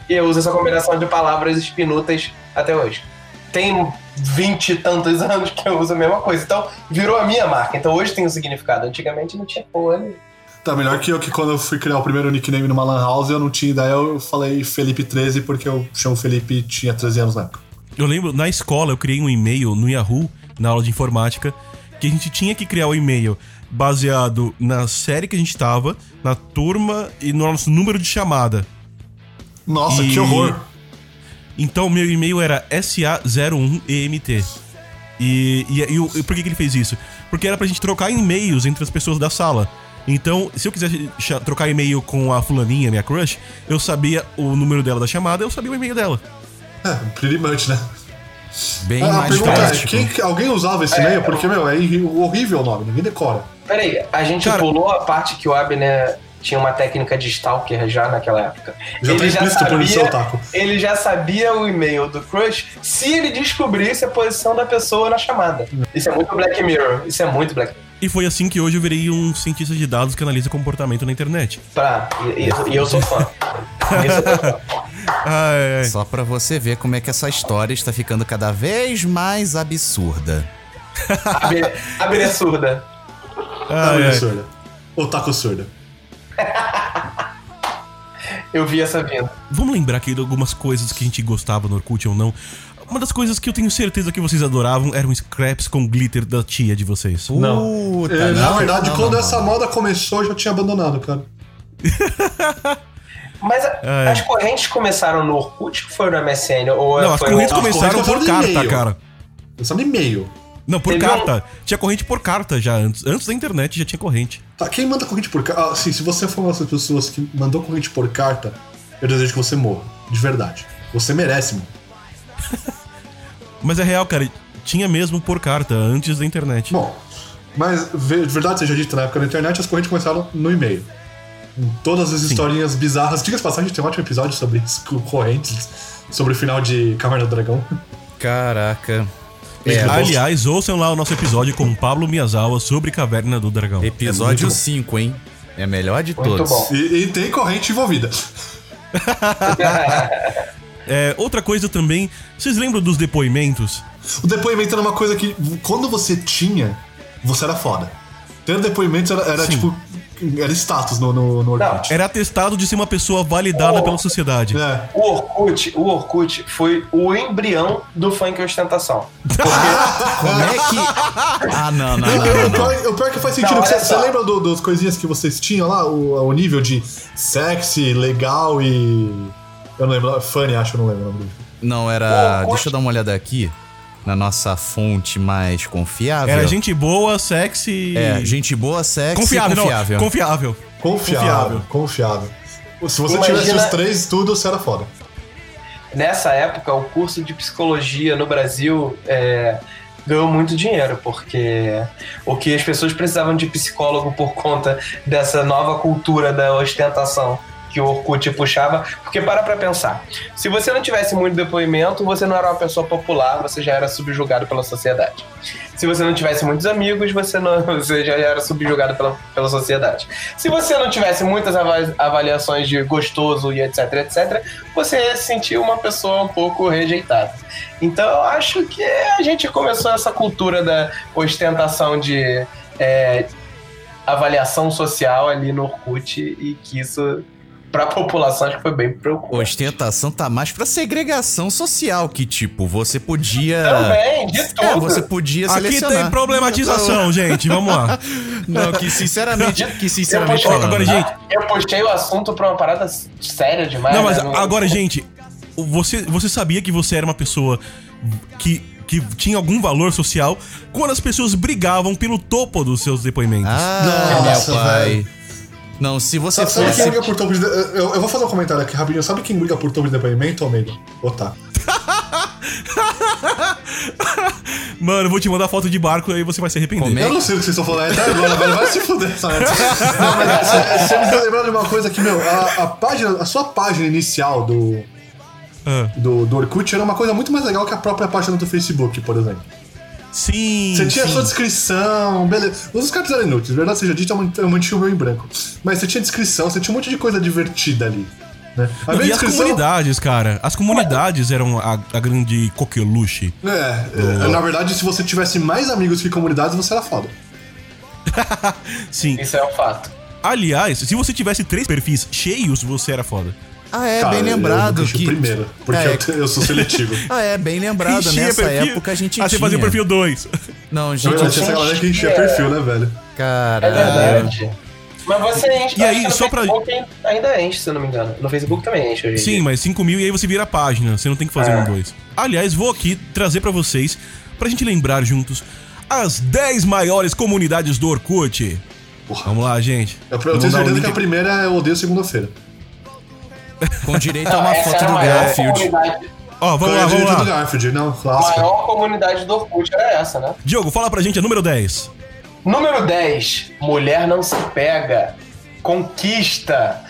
E eu uso essa combinação de palavras espinutas até hoje. Tem vinte e tantos anos que eu uso a mesma coisa. Então, virou a minha marca. Então hoje tem um significado. Antigamente não tinha porra nenhuma. Tá melhor que eu que quando eu fui criar o primeiro nickname numa Lan House, eu não tinha ideia, eu falei Felipe 13 porque eu chamo Felipe e tinha 13 anos na época. Eu lembro, na escola, eu criei um e-mail no Yahoo, na aula de informática, que a gente tinha que criar o e-mail baseado na série que a gente tava, na turma e no nosso número de chamada. Nossa, E- que horror. Então, meu e-mail era SA01EMT. E, e, e, e por que, que ele fez isso? Porque era pra gente trocar e-mails entre as pessoas da sala. Então, se eu quisesse trocar e-mail com a fulaninha, minha crush, eu sabia o número dela da chamada, eu sabia o e-mail dela. É, pretty much, né? Bem Ah, mais pergunta é, prático. quem, alguém usava esse e-mail? Porque, meu, é horrível o nome, ninguém decora. Peraí, a gente Cara- pulou a parte que o Abner tinha uma técnica de stalker já naquela época. Já tá explícito por isso, otaku. ele já sabia o e-mail do crush se ele descobrisse a posição da pessoa na chamada. Isso é muito Black Mirror. Isso é muito Black Mirror. E foi assim que hoje eu virei um cientista de dados que analisa comportamento na internet. Pra, e, e- e eu sou fã. Ai, ai. Só pra você ver como é que essa história está ficando cada vez mais absurda. Abner é surda. Ah, ai, é. Otaku surda. Eu vi essa vindo. Vamos lembrar aqui de algumas coisas que a gente gostava no Orkut ou não. Uma das coisas que eu tenho certeza que vocês adoravam eram scraps com glitter da tia de vocês. Puta, É, na não, verdade, não, quando não, essa não. moda começou, eu já tinha abandonado, cara. Mas a- É. as correntes começaram no Orkut ou foi no MSN? Ou Não, as foi correntes As começaram correntes por começaram no carta, e-mail. cara. Só no e-mail. Não, por Teve carta. Tinha corrente por carta já antes. Antes da internet já tinha corrente. Tá, quem manda corrente por carta. Ah, sim, se você for uma dessas pessoas que mandou corrente por carta, eu desejo que você morra. De verdade. Você merece, mano. Mas é real, cara. Tinha mesmo por carta antes da internet. Bom, mas de verdade seja dito, na época da internet, as correntes começaram no e-mail. Todas as historinhas bizarras. Diga-se de passagem, a gente tem um ótimo episódio sobre correntes, sobre o final de Caverna do Dragão. Caraca. É, É, ali- Aliás, ouçam lá o nosso episódio com o Pablo Miyazawa sobre Caverna do Dragão. episódio muito bom. 5, hein? É a melhor de Muito todos. bom. E, e tem corrente envolvida. É, outra coisa também, vocês lembram dos depoimentos? O depoimento era uma coisa que, quando você tinha, você era foda. Ter depoimentos era, era tipo. Era status no, no, no Orkut. Era atestado de ser uma pessoa validada Oh. pela sociedade. É. O Orkut, o Orkut foi o embrião do funk ostentação. Como é que. Ah, não, não, O não, pior, não. o pior- o pior que faz sentido. Não, você, você lembra do- dos coisinhas que vocês tinham lá? O, o nível de sexy, legal e. Eu não lembro. Funny, acho que eu não lembro o nome dele. Não, era. Orkut. Deixa eu dar uma olhada aqui. Na nossa fonte mais confiável. Era gente boa, sexy. É, gente boa, sexy confiável, confiável. não. Confiável. Confiável. Confiável. Se você Imagina- tivesse os três, tudo, você era foda. Nessa época, o curso de psicologia no Brasil é, ganhou muito dinheiro, porque o que as pessoas precisavam de psicólogo por conta dessa nova cultura da ostentação que o Orkut puxava. Porque para pra pensar, se você não tivesse muito depoimento, você não era uma pessoa popular, você já era subjugado pela sociedade. Se você não tivesse muitos amigos, você, não, você já era subjugado pela, pela sociedade. Se você não tivesse muitas ava- avaliações de gostoso e etc, etc, você ia se sentir uma pessoa um pouco rejeitada. Então eu acho que a gente começou essa cultura da ostentação de é, avaliação social ali no Orkut e que isso, pra população, acho que foi bem preocupante. Ostentação tá mais pra segregação social, que tipo, você podia. Também, de tudo. É, você podia Aqui selecionar. tem problematização, gente. Vamos lá. Não, que sinceramente, que Eu sinceramente puxei, falando. Agora, gente- eu puxei o assunto pra uma parada séria demais. Não, mas né? agora, gente, você, você sabia que você era uma pessoa que, que tinha algum valor social quando as pessoas brigavam pelo topo dos seus depoimentos. Ah, Nossa, meu pai. Não, se você Sabe, sabe fosse. quem briga por topo de. Eu, eu vou fazer um comentário aqui rapidinho. Sabe quem briga por topo de depoimento, Omega? Ô, tá. Mano, eu vou te mandar foto de barco aí você vai se arrepender. Como é? Eu não sei o que vocês estão falando até agora, velho. Vai se fuder essa merda. Não, mas você- você me tá lembrando de uma coisa que, meu, a, a página, a sua página inicial do, Ah, do, do Orkut era uma coisa muito mais legal que a própria página do Facebook, por exemplo. Sim. Você tinha a sim. sua descrição, beleza. Os caras eram inúteis, verdade seja dita, eu man- eu mantinha o meu em branco. Mas você tinha descrição, você tinha um monte de coisa divertida ali. Né? A e as descrição. comunidades, cara. As comunidades eram a, a grande coqueluche. É, é, na verdade, se você tivesse mais amigos que comunidades, você era foda. Sim. Isso é um fato. Aliás, se você tivesse três perfis cheios, você era foda. Ah, é, Cara, bem eu lembrado. deixo que... primeiro, porque É. eu, eu sou seletivo. Ah, é, bem lembrado. Enchia Nessa perfil. época a gente Ah, você tinha. fazia o perfil 2. Não, gente, verdade, tinha essa galera que enchia perfil, né, velho? cara. É verdade. Mas você enche. E aí, só pra- Facebook ainda enche, se eu não me engano. No Facebook também enche hoje Sim, dia. mas 5 mil e aí você vira a página. Você não tem que fazer É. um dois. Aliás, vou aqui trazer pra vocês, pra gente lembrar juntos, as 10 maiores comunidades do Orkut. Porra. Vamos lá, gente. Eu, eu tenho um certeza que a primeira é Eu Odeio Segunda-feira. Com direito a uma essa foto a do Garfield. Ó, vamos Foi lá, a vamos direita do lá. Garfield, não, A clássica. maior comunidade do Orkut era essa, né? Diogo, fala pra gente a número 10. Número 10. Mulher não se pega. Conquista.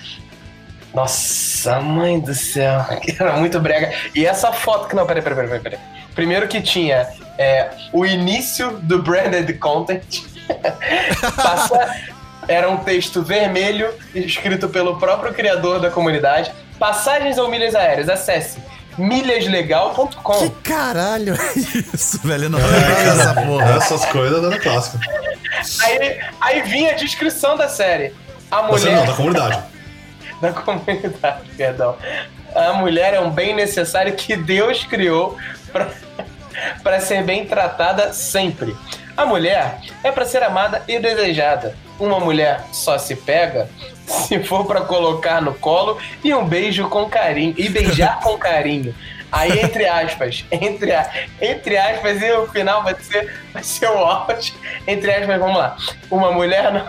Nossa, mãe do céu. Era muito brega. E essa foto que. Não, peraí, peraí, peraí. peraí. Primeiro que tinha é, o início do branded content. Passa- era um texto vermelho, escrito pelo próprio criador da comunidade. Passagens ou milhas aéreas. Acesse milhaslegal.com. Que caralho é isso, velho? Eu não lembrava dessa porra. Essas coisas eram clássicas. Aí, aí vinha a descrição da série. A Você não, mulher. da comunidade. da comunidade, perdão. A mulher é um bem necessário que Deus criou para ser bem tratada sempre. A mulher é para ser amada e desejada. Uma mulher só se pega se for para colocar no colo e um beijo com carinho e beijar com carinho. Aí, entre aspas, entre, entre aspas, e o final vai ser, vai ser o auge. Entre aspas, vamos lá. Uma mulher não,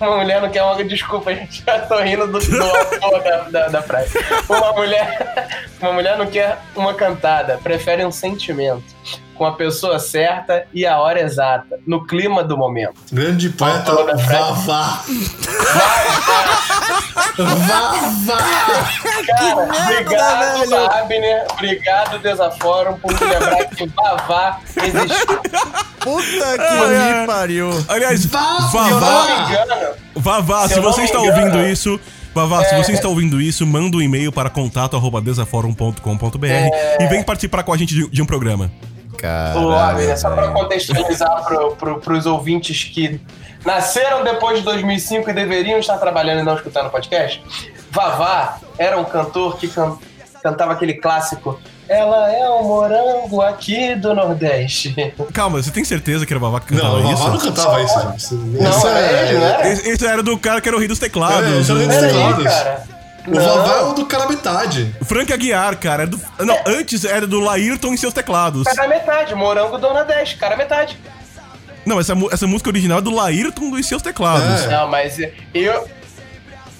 uma mulher não quer uma. Desculpa, gente, já tô rindo do, do da, da, da frase. Uma mulher, uma mulher não quer uma cantada, prefere um sentimento com a pessoa certa e a hora exata, no clima do momento. Grande poeta Vavá. Vavá! Cara, obrigado, Abner. Obrigado, Desafórum, por me lembrar que Vavá existiu. Puta que me pariu. Aliás, Vavá. Vavá, se, se você está engano, ouvindo isso. Vavá, é... se você está ouvindo isso, manda um e-mail para contato.desaforum.com.br é... e vem participar com a gente de, de um programa. Caralho, só para contextualizar para os ouvintes que nasceram depois de 2005 e deveriam estar trabalhando e não escutando o podcast, Vavá era um cantor que can cantava aquele clássico ela é o morango aqui do Nordeste. Calma, você tem certeza que era o Vavá que cantava não, isso? Não, não cantava isso, gente. Não, é ele, né? Esse era do cara que era o rei dos teclados. É, esse era o rei dos teclados. cara. O não. Vavá é o do cara metade. Frank Aguiar, cara. É do, não, é. antes era do Laírton em seus teclados. Cara metade, Morango do Nordeste, cara metade. Não, essa, essa música original é do Laírton e seus teclados. É. Não, mas eu,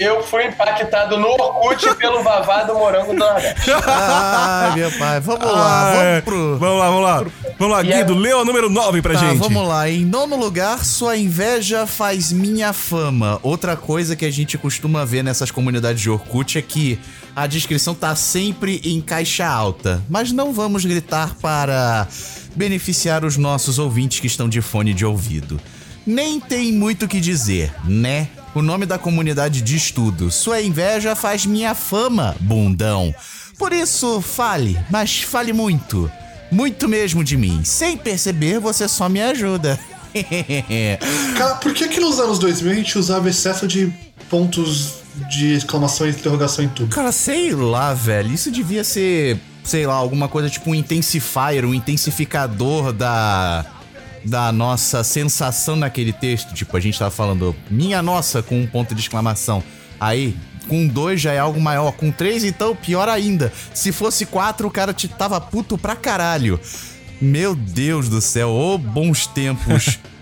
eu fui impactado no Orkut pelo Vavá do Morango do Nordeste. Ai, meu pai. Vamos lá, ah, vamos é. pro... Vamos lá, vamos lá. Vamos lá, Guido, é... lê o número 9 pra tá, gente. vamos lá. Em nono lugar, sua inveja faz minha fama. Outra coisa que a gente costuma ver nessas comunidades de Orkut é que a descrição tá sempre em caixa alta. Mas não vamos gritar para beneficiar os nossos ouvintes que estão de fone de ouvido. Nem tem muito o que dizer, né? O nome da comunidade diz tudo. Sua inveja faz minha fama, bundão. Por isso, fale, mas fale muito. Muito mesmo de mim. Sem perceber, você só me ajuda. Cara, por que que nos anos 2000 a gente usava excesso de pontos de exclamação e interrogação em tudo? Cara, sei lá, velho. Isso devia ser, sei lá, alguma coisa tipo um intensifier, um intensificador da da nossa sensação naquele texto. Tipo, a gente tava falando minha nossa com um ponto de exclamação. Aí, com dois já é algo maior. Com três, então, pior ainda. Se fosse quatro, o cara te tava puto pra caralho. Meu Deus do céu, ô oh, bons tempos.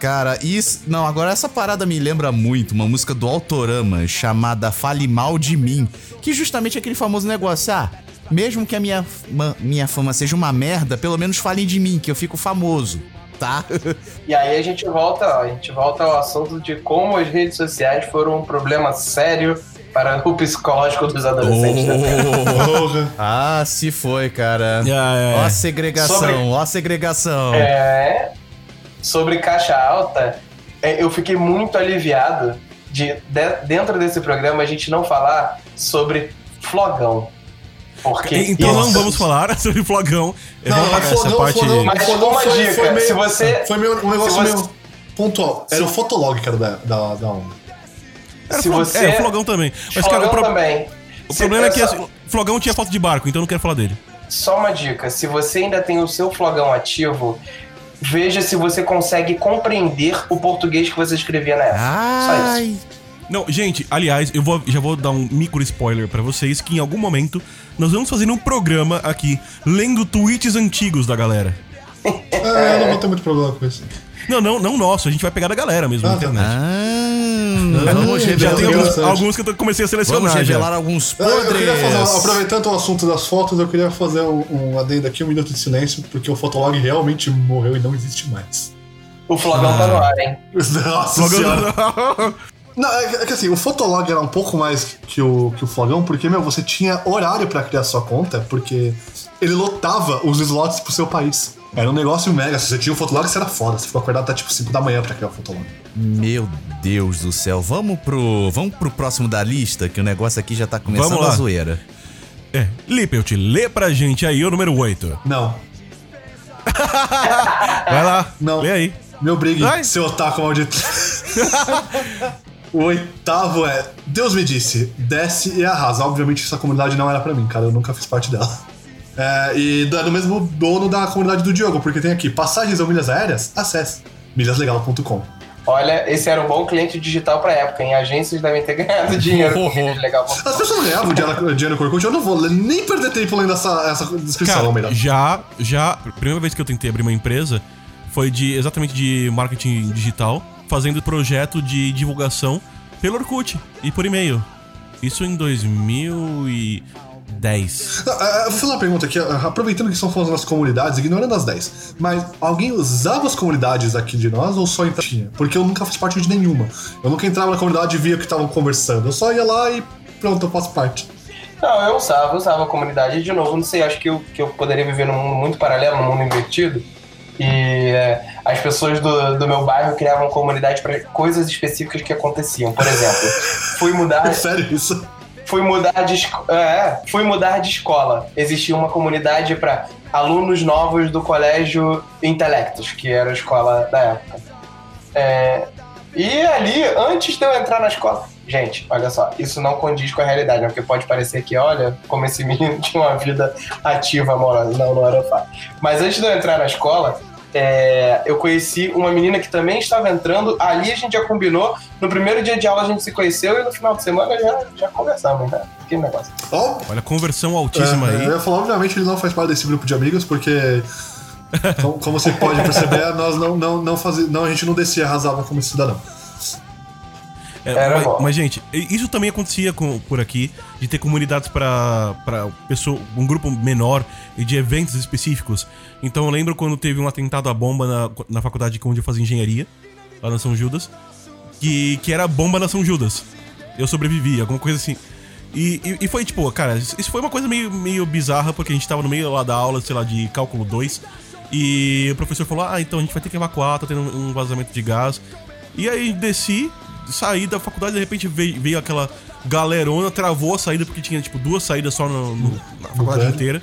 Cara, isso. Não, agora essa parada me lembra muito uma música do Autorama chamada Fale Mal de Mim. Que justamente é aquele famoso negócio. Ah, mesmo que a minha, minha fama seja uma merda, pelo menos falem de mim, que eu fico famoso tá? E aí a gente volta, a gente volta ao assunto de como as redes sociais foram um problema sério para o psicológico dos adolescentes. Oh. ah, se foi, cara. Yeah, Ó a segregação, sobre, ó a segregação. É. Sobre caixa alta, é, eu fiquei muito aliviado de, de dentro desse programa a gente não falar sobre flogão. Porque então isso. não vamos falar sobre flogão. Não, vamos pagar essa parte. Flogão, mas flogão uma foi, dica. Foi meio, se você, foi meio, um negócio você, meio pontual. Era o Fotolog que era da, da, da onda. Era se você, é, o flogão também. Mas, flogão cara, o, pro, também. o problema é que o flogão tinha foto de barco, então eu não quero falar dele. Só uma dica: se você ainda tem o seu flogão ativo, veja se você consegue compreender o português que você escrevia na época. Só isso. Não, gente, aliás, eu vou, já vou dar um micro spoiler para vocês que em algum momento nós vamos fazer um programa aqui lendo tweets antigos da galera. É, eu não vou ter muito problema com isso. Não, não, não nosso, a gente vai pegar da galera mesmo ah, na internet. Ah, vamos Já tem alguns, alguns, que eu comecei a selecionar. Vamos revelar já. alguns podres. Fazer, aproveitando o assunto das fotos, eu queria fazer um, um adendo aqui, um minuto de silêncio, porque o Fotolog realmente morreu e não existe mais. O Flogão ah. tá no ar, hein? Nossa Flogão senhora. Não, é, é, que assim, o Fotolog era um pouco mais que o, que o Flogão, porque, meu, você tinha horário para criar sua conta, porque ele lotava os slots pro seu país. Era um negócio mega. Se você tinha o Fotolog, você era foda. Você ficou acordado até tipo 5 da manhã pra criar o Fotolog. Meu Deus do céu. Vamos pro, vamos pro próximo da lista, que o negócio aqui já tá começando a zoeira. É, Lippelt, lê pra gente aí o número 8. Não. Vai lá. Não. Lê aí. Me obrigue, Vai. seu otaku maldito. O oitavo é Deus me disse, desce e arrasa. Obviamente essa comunidade não era pra mim, cara. Eu nunca fiz parte dela. É, e é do mesmo dono da comunidade do Diogo, porque tem aqui passagens ou milhas aéreas? Acesse milhaslegal.com. Olha, esse era um bom cliente digital pra época. Em agências devem ter ganhado dinheiro com legal. As pessoas ganhavam dinheiro dinheiro com Orkut. Eu não vou nem perder tempo lendo essa, essa descrição, Cara, melhor. já, já, a primeira vez que eu tentei abrir uma empresa foi de exatamente de marketing digital, fazendo projeto de divulgação pelo Orkut e por e-mail. Isso em 2010. Ah, ah, Vou fazer uma pergunta aqui, ah, aproveitando que estão falando das comunidades, ignorando as 10. Mas alguém usava as comunidades aqui de nós ou só entrava? Porque eu nunca fiz parte de nenhuma. Eu nunca entrava na comunidade e via o que estavam conversando. Eu só ia lá e pronto, eu faço parte. Não, eu usava, eu usava a comunidade. De novo, não sei, acho que eu, que eu poderia viver num mundo muito paralelo, num mundo invertido. E é, as pessoas do, do meu bairro criavam comunidade para coisas específicas que aconteciam. Por exemplo, fui mudar. É sério isso? fui mudar de esco- é, fui mudar de escola. Existia uma comunidade para alunos novos do colégio Intelectos, que era a escola da época. É, e ali, antes de eu entrar na escola, gente, olha só, isso não condiz com a realidade, né? porque pode parecer que, olha, como esse menino tinha uma vida ativa, amorosa. Não, não era fato. Mas antes de eu entrar na escola, é, eu conheci uma menina que também estava entrando. Ali a gente já combinou. No primeiro dia de aula a gente se conheceu e no final de semana já, já conversamos, né? Que negócio. Ó, Olha, conversão altíssima é, aí. Eu ia falar, obviamente, ele não faz parte desse grupo de amigos, porque. como, como você pode perceber, nós não, não, não, fazia, não a gente não descia arrasava como cidadão. É, Era mas, bom. mas, gente, isso também acontecia com- por aqui, de ter comunidades para pessoa, um grupo menor e de eventos específicos. Então eu lembro quando teve um atentado à bomba na, na faculdade onde eu fazia engenharia, lá na São Judas, que, que era bomba na São Judas. Eu sobrevivi, alguma coisa assim. E, e, e foi tipo, cara, isso foi uma coisa meio, meio bizarra, porque a gente tava no meio lá da aula, sei lá, de cálculo 2. E o professor falou: Ah, então a gente vai ter que evacuar, tá tendo um vazamento de gás. E aí desci, saí da faculdade, de repente veio, veio aquela galerona, travou a saída, porque tinha, tipo, duas saídas só no- no- na faculdade prédio. inteira.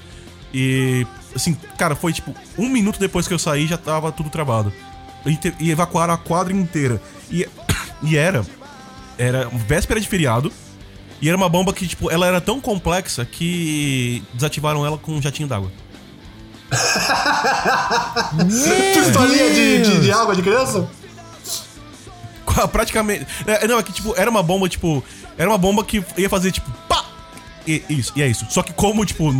E, assim, cara, foi tipo, um minuto depois que eu saí, já tava tudo travado. E, te- e evacuaram a quadra inteira. E, e era, era véspera de feriado. E era uma bomba que, tipo, ela era tão complexa que desativaram ela com um jatinho d'água. Pistolinha de, de, de água de criança? Praticamente. É, não, é que, tipo, era uma bomba, tipo. Era uma bomba que ia fazer, tipo, pá! E, isso, e é isso. Só que como, tipo,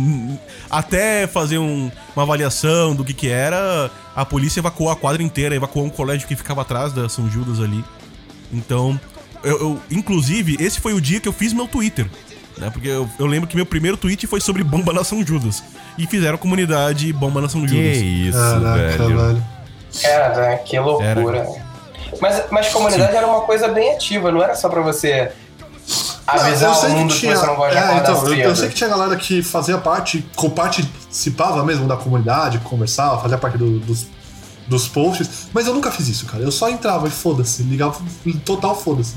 até fazer um- uma avaliação do que que era, a polícia evacuou a quadra inteira, evacuou um colégio que ficava atrás da São Judas ali. Então, eu, eu- inclusive, esse foi o dia que eu fiz meu Twitter. Né? Porque eu, eu lembro que meu primeiro tweet foi sobre bomba na São Judas. E fizeram comunidade bomba na São Que Judas. isso, Caraca, velho. velho. Era, né? Que loucura. Mas, mas comunidade era uma coisa bem ativa, não era só pra você avisar eu sei o mundo que que, tinha. você não gosta de é, acordar então, eu, eu sei que tinha galera que fazia parte, participava mesmo da comunidade, conversava, fazia parte do- dos, dos posts, mas eu nunca fiz isso, cara. Eu só entrava e foda-se, ligava total foda-se.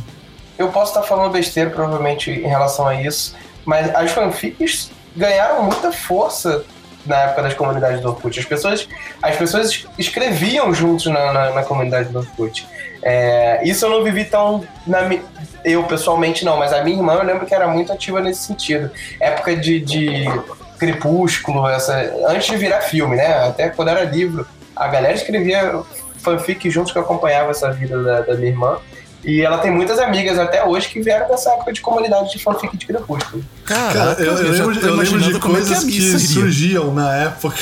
Eu posso estar falando besteira, provavelmente, em relação a isso, mas as fanfics ganharam muita força na época das comunidades do Orkut. As pessoas, as pessoas escreviam juntos na, na, na comunidade do Orkut. É, isso eu não vivi tão. Na, eu pessoalmente não, mas a minha irmã eu lembro que era muito ativa nesse sentido. Época de, de Crepúsculo, essa, antes de virar filme, né? Até quando era livro, a galera escrevia fanfic juntos que acompanhava essa vida da, da minha irmã. E ela tem muitas amigas até hoje que vieram dessa época de comunidade de fanfic de Crepúsculo. Cara, eu, eu já lembro, eu lembro de é coisas a que, iria. surgiam na época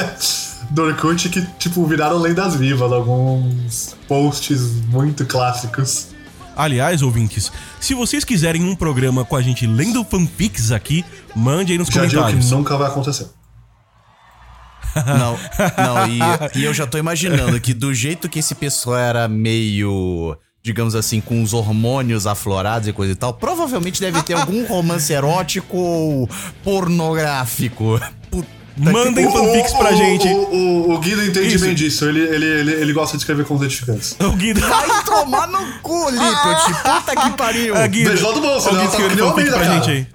do Orkut que, tipo, viraram lendas vivas, alguns posts muito clássicos. Aliás, ouvintes, se vocês quiserem um programa com a gente lendo fanfics aqui, mande aí nos Já digo que comentários. nunca vai acontecer. Não, não, e, e eu já tô imaginando que do jeito que esse pessoal era meio, digamos assim, com os hormônios aflorados e coisa e tal, provavelmente deve ter algum romance erótico ou pornográfico. Puta Mandem fanfics pra gente. O, o, o Guido entende Isso. bem disso. Ele, ele, ele, ele gosta de escrever com os edificantes. O Guido. Vai tomar no cu, Lippert. Puta que pariu. Ah, Guido. Beijo lá do bolso, né? Guido Tá que fanfic pra gente aí.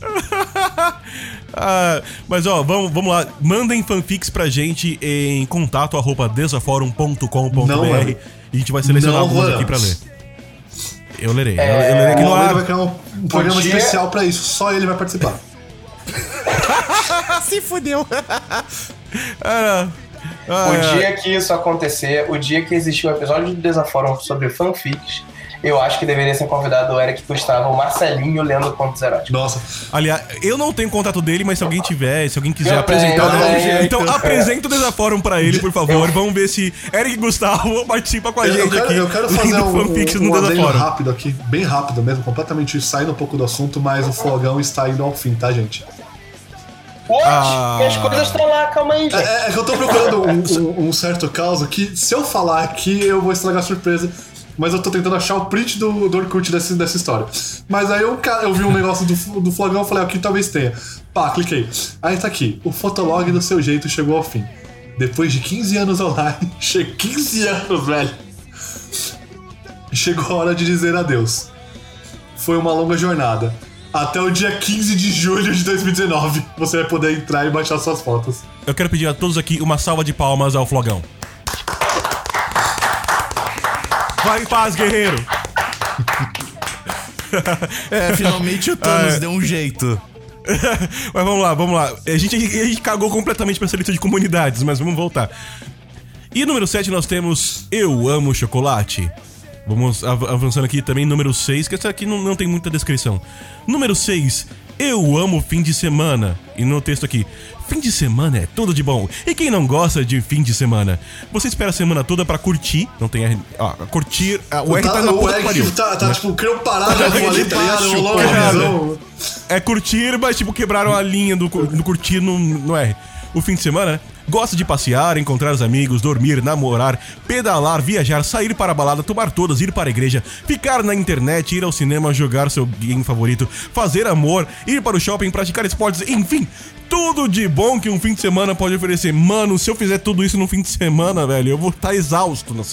Ah, mas ó, vamos, vamos lá. Mandem fanfics pra gente em contato arroba desaforum.com.br Não, mano. E a gente vai selecionar Não algumas vamos. aqui pra ler. Eu lerei. É, eu, eu lerei que O não Almeida vai criar um, um programa Podia- especial pra isso. Só ele vai participar. Se fudeu. Ah, O ah, dia que isso acontecer, o dia que existir um episódio do Desaforo sobre fanfics, eu acho que deveria ser convidado o Eric Gustavo, o Marcelinho lendo contos eróticos. Nossa. Aliás, eu não tenho contato dele, mas se alguém tiver, se alguém quiser Eu apresentar, tenho, eu né? tenho. então apresenta o desafórum pra ele, por favor. Vamos ver se Eric Gustavo participa com a Eu, gente eu quero, aqui. eu quero fazer um, um, no um adendo rápido aqui, bem rápido mesmo, completamente saindo um pouco do assunto, mas o flogão está indo ao fim, tá, gente? What? Ah. Minhas coisas estão lá, calma aí, gente. É, é que eu tô procurando um, um- um certo caso que, se eu falar aqui, eu vou estragar a surpresa. Mas eu tô tentando achar o print do, do Orkut dessa, dessa história. Mas aí eu, eu vi um negócio do, do flogão e falei, aqui talvez tenha. Pá, cliquei. Aí tá aqui. O fotolog do seu jeito chegou ao fim. Depois de 15 anos online. che- 15 anos, velho. Chegou a hora de dizer adeus. Foi uma longa jornada. Até o dia 15 de julho de 2019, você vai poder entrar e baixar suas fotos. Eu quero pedir a todos aqui uma salva de palmas ao Flogão. Vai em paz, guerreiro! É, finalmente o Thanos É. deu um jeito. mas vamos lá, vamos lá. A gente, a gente cagou completamente pra essa lista de comunidades, mas vamos voltar. E número 7 nós temos Eu Amo Chocolate. Vamos av- avançando aqui também, número 6, que essa aqui não, não tem muita descrição. Número 6, Eu Amo Fim de Semana. E no texto aqui, fim de semana é tudo de bom. E quem não gosta de fim de semana? Você espera a semana toda pra curtir, não tem R, ó, curtir, ah, o R tá, na o puta que pariu. tá, tá tipo, criou ali, tá uma cara. visão. É curtir, mas tipo, quebraram a linha do, do curtir no, no R. O fim de semana, né? Gosta de passear, encontrar os amigos, dormir, namorar, pedalar, viajar, sair para a balada, tomar todas, ir para a igreja, ficar na internet, ir ao cinema, jogar seu game favorito, fazer amor, ir para o shopping, praticar esportes, enfim, tudo de bom que um fim de semana pode oferecer. Mano, se eu fizer tudo isso no fim de semana, velho, eu vou estar exausto no,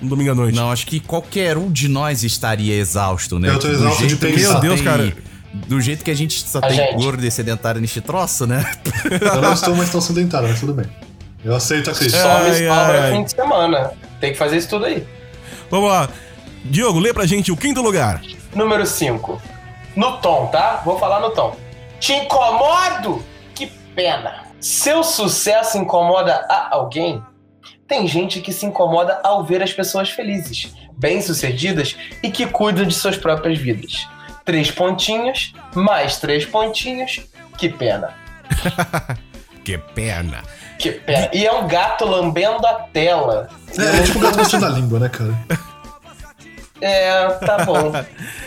no domingo à noite. Não, acho que qualquer um de nós estaria exausto, né? Eu tô exausto de pensar. Meu Deus, cara. Do jeito que a gente só A tem gente. gordo e sedentário neste troço, né? Eu não estou mais tão sedentário, mas tudo bem. Eu aceito a crítica. Só me sobra fim de semana. Tem que fazer isso tudo aí. Vamos lá. Diogo, lê pra gente o quinto lugar. Número 5. No tom, tá? Vou falar no tom. Te incomodo? Que pena. Seu sucesso incomoda a alguém? Tem gente que se incomoda ao ver as pessoas felizes, bem-sucedidas e que cuidam de suas próprias vidas. Três pontinhos, mais três pontinhos. Que pena. Que pena. Que pena. E é um gato lambendo a tela. É, é tipo o gato mostrando a língua, né, cara? É, tá bom.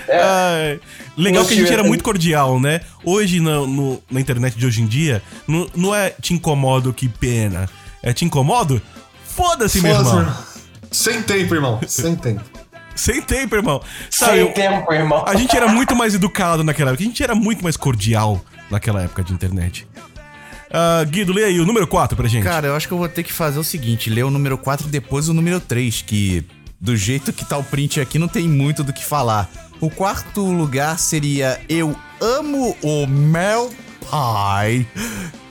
Ai, legal que a gente era muito cordial, né? Hoje, na, no- na internet de hoje em dia, não, não é te incomodo, que pena. É te incomodo? Foda-se, irmão. meu irmão. Sem tempo, irmão. Sem tempo. Sem tempo, irmão. Sabe, Sem tempo, irmão. a gente era muito mais educado naquela época. A gente era muito mais cordial naquela época de internet. Ah, Guido, lê aí o número 4 pra gente. Cara, eu acho que eu vou ter que fazer o seguinte: ler o número 4 e depois o número 3, que do jeito que tá o print aqui não tem muito do que falar. O quarto lugar seria Eu Amo o Meu Pai.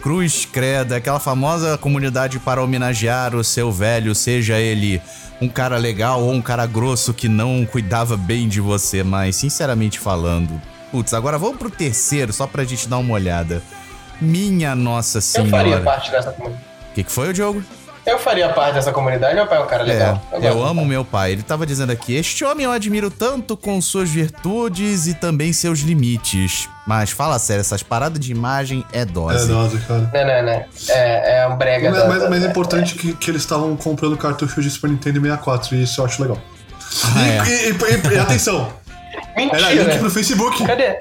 Cruz Creda, aquela famosa comunidade para homenagear o seu velho, seja ele um cara legal ou um cara grosso que não cuidava bem de você, mas sinceramente falando. Putz, agora vamos pro terceiro, só pra gente dar uma olhada. Minha Nossa Eu faria Senhora. parte dessa. O que, que foi, o Diogo? Eu faria parte dessa comunidade. Meu pai é um cara legal. É, eu do amo meu pai. Ele tava dizendo aqui: Este homem eu admiro tanto com suas virtudes e também seus limites. Mas fala sério, essas paradas de imagem é É dose. dose, cara. Não, não, não. É, é um brega Mas, da- mas- mas é importante que, que eles estavam comprando cartucho de Super Nintendo 64 e isso eu acho legal. Ah, e, é. e- e- e- atenção, era link Mentira. pro Facebook. Cadê?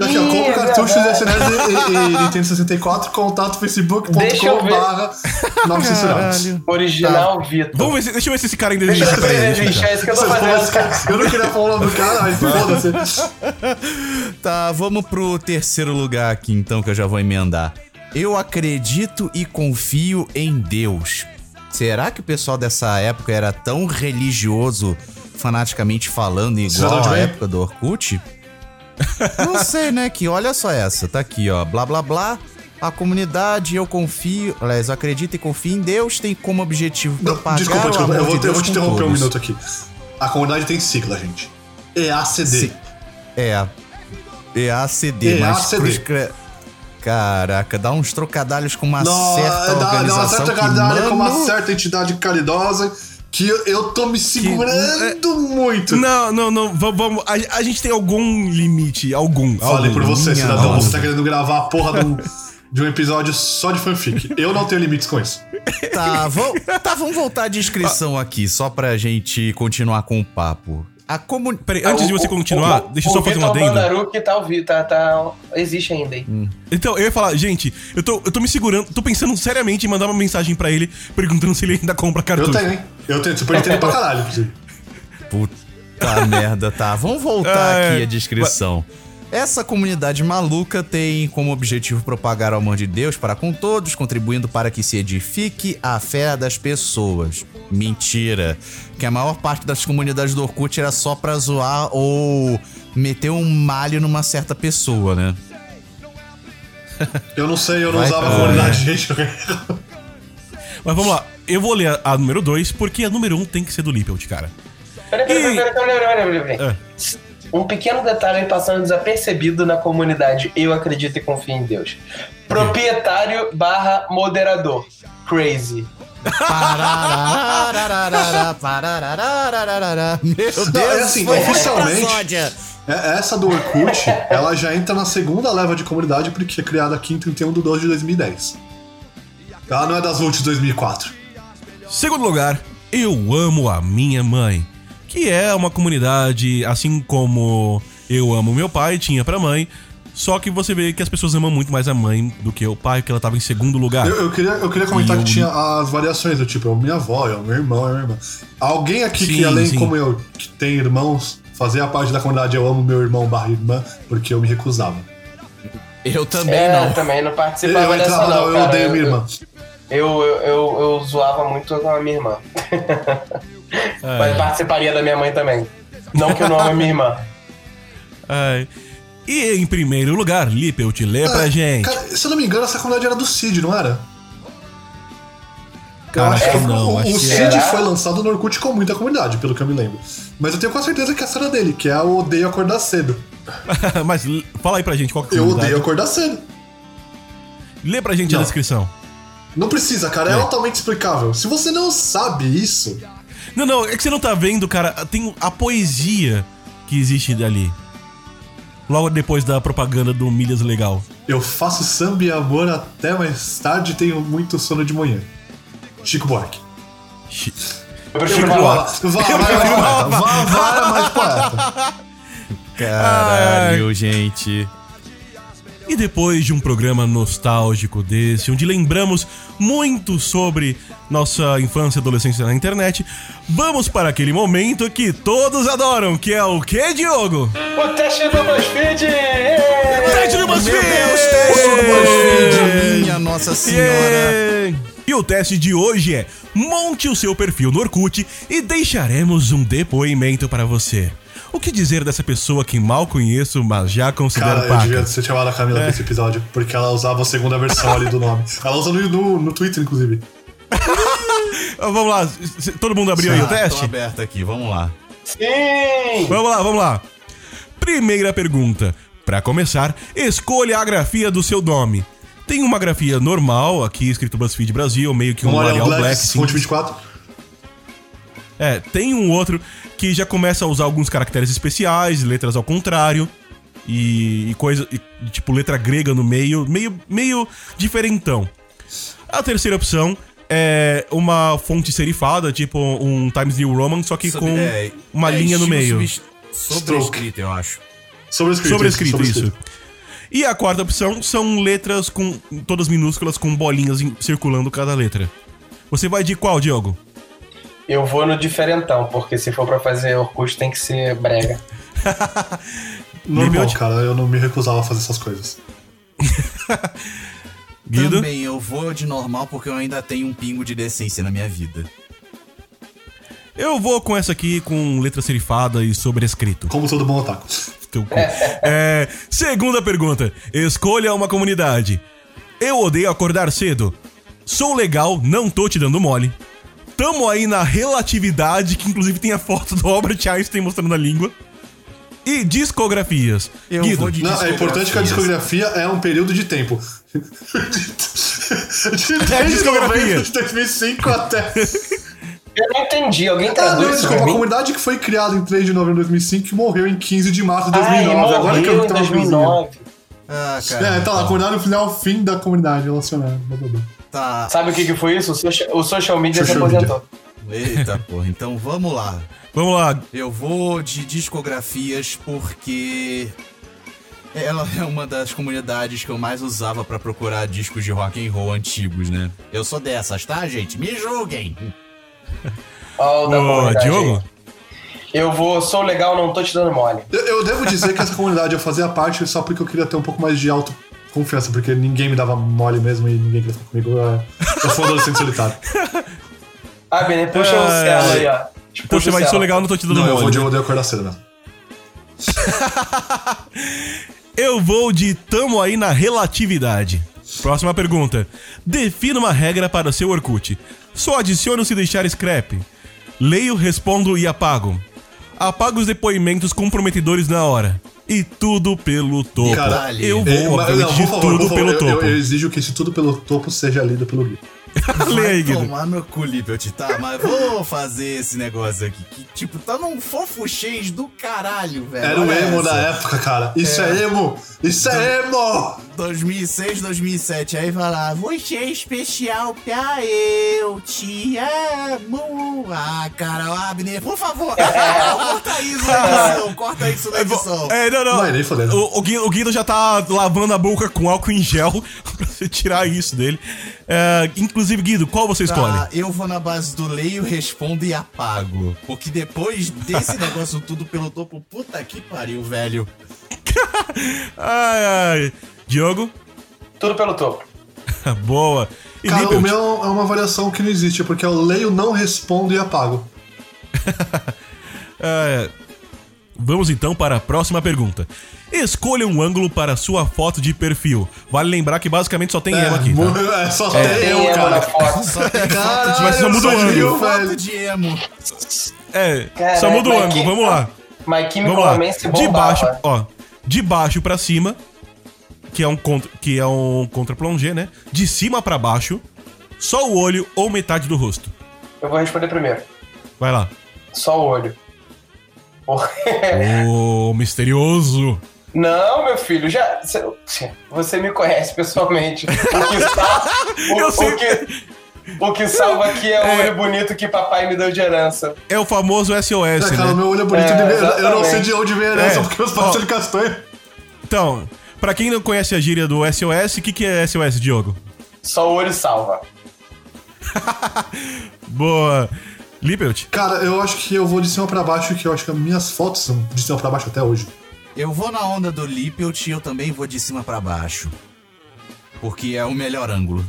Aqui, ó, Ih, compra é cartuchos verdade. SNES e, e, e Nintendo 64, contato Deixa eu facebook.com ver. barra censurados. Original Vitor. Vamos ver se, deixa eu ver se esse cara ainda Deixa existe. eu Peraí, ver, deixa eu entrar. É isso que eu tô fazendo. Eu não queria falar o nome do cara, mas foda-se. Tá, vamos pro terceiro lugar aqui então, que eu já vou emendar. Eu acredito e confio em Deus. Será que o pessoal dessa época era tão religioso, fanaticamente falando, igual de à bem? época do Orkut? Não sei, né? Que olha só essa, tá aqui, ó. Blá blá blá. A comunidade, eu confio. Aliás, eu acredito e confio em Deus, tem como objetivo Não, propagar desculpa, o desculpa, amor eu vou, de eu Deus vou te interromper um minuto aqui. A comunidade tem sigla, gente. EACD. Se- É. EACD, mas EACD. escre- Caraca, dá uns trocadalhos com uma Não, certa dá, dá uma organização certa caridade com uma mano, certa entidade caridosa que eu, eu tô me segurando muito. Não, não, não. va- Vamos. A, a gente tem algum limite. Algum. Falei algum. por você, cidadão. nossa. Você tá querendo gravar a porra de um, de um episódio só de fanfic. Eu não tenho limites com isso. Tá, vamos, tá, vamos voltar de Ah. inscrição aqui, só pra gente continuar com o papo. A comunidade. Peraí, antes de você continuar, deixa eu só fazer um O adendo. Vitor Bandaruki tá, ao vi- tá, tá, existe ainda, hein? Hum. Então, eu ia falar, gente, eu tô, eu tô me segurando, tô pensando seriamente em mandar uma mensagem pra ele perguntando se ele ainda compra Eu cartucho. tenho, hein? Eu tenho Super Nintendo pra caralho, inclusive. Puta merda, tá. Vamos voltar É, aqui a descrição. Essa comunidade maluca tem como objetivo propagar o amor de Deus para com todos, contribuindo para que se edifique a fé das pessoas. Mentira. Que a maior parte das comunidades do Orkut era só pra zoar ou meter um malho numa certa pessoa, né? Eu não sei, eu não Vai, usava a cara. comunidade, gente. Mas vamos lá, eu vou ler a, a número 2, porque a número 1 um tem que ser do Lippelt, cara. Peraí, peraí, peraí, peraí, peraí, peraí, peraí, peraí. É. Um pequeno detalhe passando desapercebido na comunidade Eu Acredito e Confio em Deus. Proprietário barra moderador. Crazy. Meu Deus, é assim, oficialmente- Essa do Orkut, ela já entra na segunda leva de comunidade porque é criada aqui em 31 de 12 de 2010. Ela não é das últimas de 2004. Segundo lugar, eu amo a minha mãe, que é uma comunidade, assim como eu amo meu pai, tinha pra mãe, só que você vê que as pessoas amam muito mais a mãe do que o pai, que ela tava em segundo lugar. Eu, eu queria, eu queria comentar E eu- que tinha as variações, do tipo, é minha avó, é o meu irmão, é minha irmã. Alguém aqui que, Sim, além sim. como eu, que tem irmãos, fazia parte da comunidade Eu amo meu irmão barra irmã, porque eu me recusava. Eu também É, não. também não Eu, participava dessa entrava, não, não, eu cara. odeio minha irmã. Eu, eu, eu, eu zoava muito com a minha irmã. É. Mas participaria da minha mãe também. Não que eu não amo a minha irmã. Ai. E em primeiro lugar, Lippelt, lê pra Ah, gente. Cara, se eu não me engano, essa comunidade era do Cid, não era? Cara, eu acho acho que não, o, acho o Cid Será? foi lançado no Orkut com muita comunidade, pelo que eu me lembro. Mas eu tenho quase certeza que essa era dele, que é o Odeio Acordar Cedo. Mas fala aí pra gente qual que é a Eu odeio acordar cedo. Lê pra gente a Não. descrição. Não precisa, cara, é, É. altamente explicável. Se você não sabe isso, Não, não, é que você não tá vendo, cara. Tem a poesia que existe dali. Logo depois da propaganda do Milhas Legal. eu faço samba e amor até mais tarde e tenho muito sono de manhã. Chico Buarque. Chi- Eu prefiro vá, é mais poeta. Caralho, gente. E depois de um programa nostálgico desse, onde lembramos muito sobre nossa infância e adolescência na internet, vamos para aquele momento que todos adoram, que é o que, Diogo? O teste do BuzzFeed! Teste do BuzzFeed! Teste do BuzzFeed, minha Nossa Senhora. Yeah! E o teste de hoje é: monte o seu perfil no Orkut e deixaremos um depoimento para você. O que dizer dessa pessoa que mal conheço, mas já considero Cara, eu devia paca? ter chamado a Camila pra esse episódio, porque ela usava a segunda versão ali do nome. Ela usa no, no, no Twitter, inclusive. Ah, Vamos lá, todo mundo abriu aí o Tá, tô teste? aberto aqui, vamos lá. Sim! Vamos lá, vamos lá. Primeira pergunta. Pra começar, escolha a grafia do seu nome. Tem uma grafia normal, aqui escrito BuzzFeed Brasil, meio que um Arial Arial Black, Black. fonte sim. 24. É, tem um outro que já começa a usar alguns caracteres especiais, letras ao contrário. E, e coisa. e, tipo, letra grega no meio. Meio, meio diferentão. A terceira opção é uma fonte serifada, tipo um Times New Roman, só que com É, uma é linha no meio. Sobrescrito, eu acho. Sobrescrito. Sobrescrito, isso. sobrescrito. E a quarta opção são letras com todas minúsculas com bolinhas circulando cada letra. Você vai de qual, Diogo? Eu vou no diferentão, porque se for pra fazer Orkut tem que ser brega. Normal, cara, eu não me recusava a fazer essas coisas. Guido? Também eu vou de normal porque eu ainda tenho um pingo de decência na minha vida. Eu vou com essa aqui com letra serifada e sobrescrito. Como todo bom otaku. É, segunda pergunta. Escolha uma comunidade. Eu odeio acordar cedo. Sou legal, não tô te dando mole. Tamo aí na relatividade, que inclusive tem a foto do Albert Einstein mostrando a língua. E discografias. Eu Guido, vou de Não, é importante que a discografia é um período de tempo. de É discografia. de 2005 até. Eu não entendi. Alguém Ah, não, traduz isso desculpa, pra a mim? comunidade que foi criada em 3 de novembro de 2005 e morreu em 15 de março de Ai, 2009. Agora que eu vi em que tava 2009. Ah, É, tá lá, a comunidade no final, fim da comunidade relacionada. blá, blá, blá. Tá. Sabe o que, que foi isso? O social, o social media Social se aposentou. Eita, porra. Então vamos lá. Vamos lá. Eu vou de discografias porque ela é uma das comunidades que eu mais usava pra procurar discos de rock and roll antigos, né? Eu sou dessas, tá, gente? Me julguem. Da Ô, Diogo? aí. Eu vou, sou legal, não tô te dando mole. Eu, eu devo dizer que essa comunidade eu fazia parte só porque eu queria ter um pouco mais de autoconfiança, porque ninguém me dava mole mesmo e ninguém queria ficar comigo. Eu, eu sou um adolescente solitário. Ah, Benê, puxa o celo aí, ó. Puxa mas sou celo. legal, não tô te dando Não, eu vou mole. de odeio acordar cedo mesmo. Eu vou de tamo aí na relatividade. Próxima pergunta. Defina uma regra para o seu Orkut. Só adiciono se deixar scrap. Leio, respondo e apago. Apago os depoimentos comprometedores na hora. E tudo pelo topo. Caralho. eu vou, É, obviamente, não, favor, tudo favor, pelo eu, topo. Eu, eu exijo que esse tudo pelo topo seja lido pelo Gui. Lê aí, Guido. tomar no cu, tá? Mas vou fazer esse negócio aqui. Que, tipo, tá num fofo cheio do caralho, velho. Era o emo essa. da época, cara. Isso é, emo! Isso é emo! 2006, 2007. Aí vai lá, você é especial pra eu te amo. Ah, cara, Abner, por favor. corta isso na edição, corta isso na edição. É, não, não. Vai. O, o, Guido, o Guido já tá lavando a boca com álcool em gel pra você tirar isso dele. É, inclusive, Guido, qual você escolhe? Tá, eu vou na base do leio, respondo e apago. Porque depois desse negócio tudo pelo topo, puta que pariu, velho. Ai, ai. Diogo? Tudo pelo topo. Boa. E Cara, o meu é uma variação que não existe, porque eu leio, não respondo e apago. É, Vamos então para a próxima pergunta. Escolha um ângulo para sua foto de perfil. Vale lembrar que basicamente só tem emo aqui. Tá? é, só É. tem emo na cara. foto. Só tem Caralho, Mas só muda o ângulo. Foto de emo. É, Caraca, só muda o mas ângulo. que- Vamos lá. My Chemical Vamos lá. Romance De baixo, ó. De baixo pra cima, que é um contra, que é um contra plongé, né? De cima pra baixo, só o olho ou metade do rosto. Eu vou responder primeiro. Vai lá. Só o olho. Ô, misterioso. Não, meu filho, já. cê- Você me conhece pessoalmente. O que, sal- o- o que- o que salva aqui é o olho bonito que papai me deu de herança. É o famoso SOS, É, cara, o né? meu olho é bonito É, de ver. Eu não sei de onde vem a herança, É. porque meus pais são de castanho. Então, pra quem não conhece a gíria do SOS, o que, que é SOS, Diogo? Só o olho salva. Boa. Lippert? Cara, eu acho que eu vou de cima pra baixo, que eu acho que as minhas fotos são de cima pra baixo até hoje. Eu vou na onda do Lippelt e eu também vou de cima pra baixo. Porque é o melhor ângulo.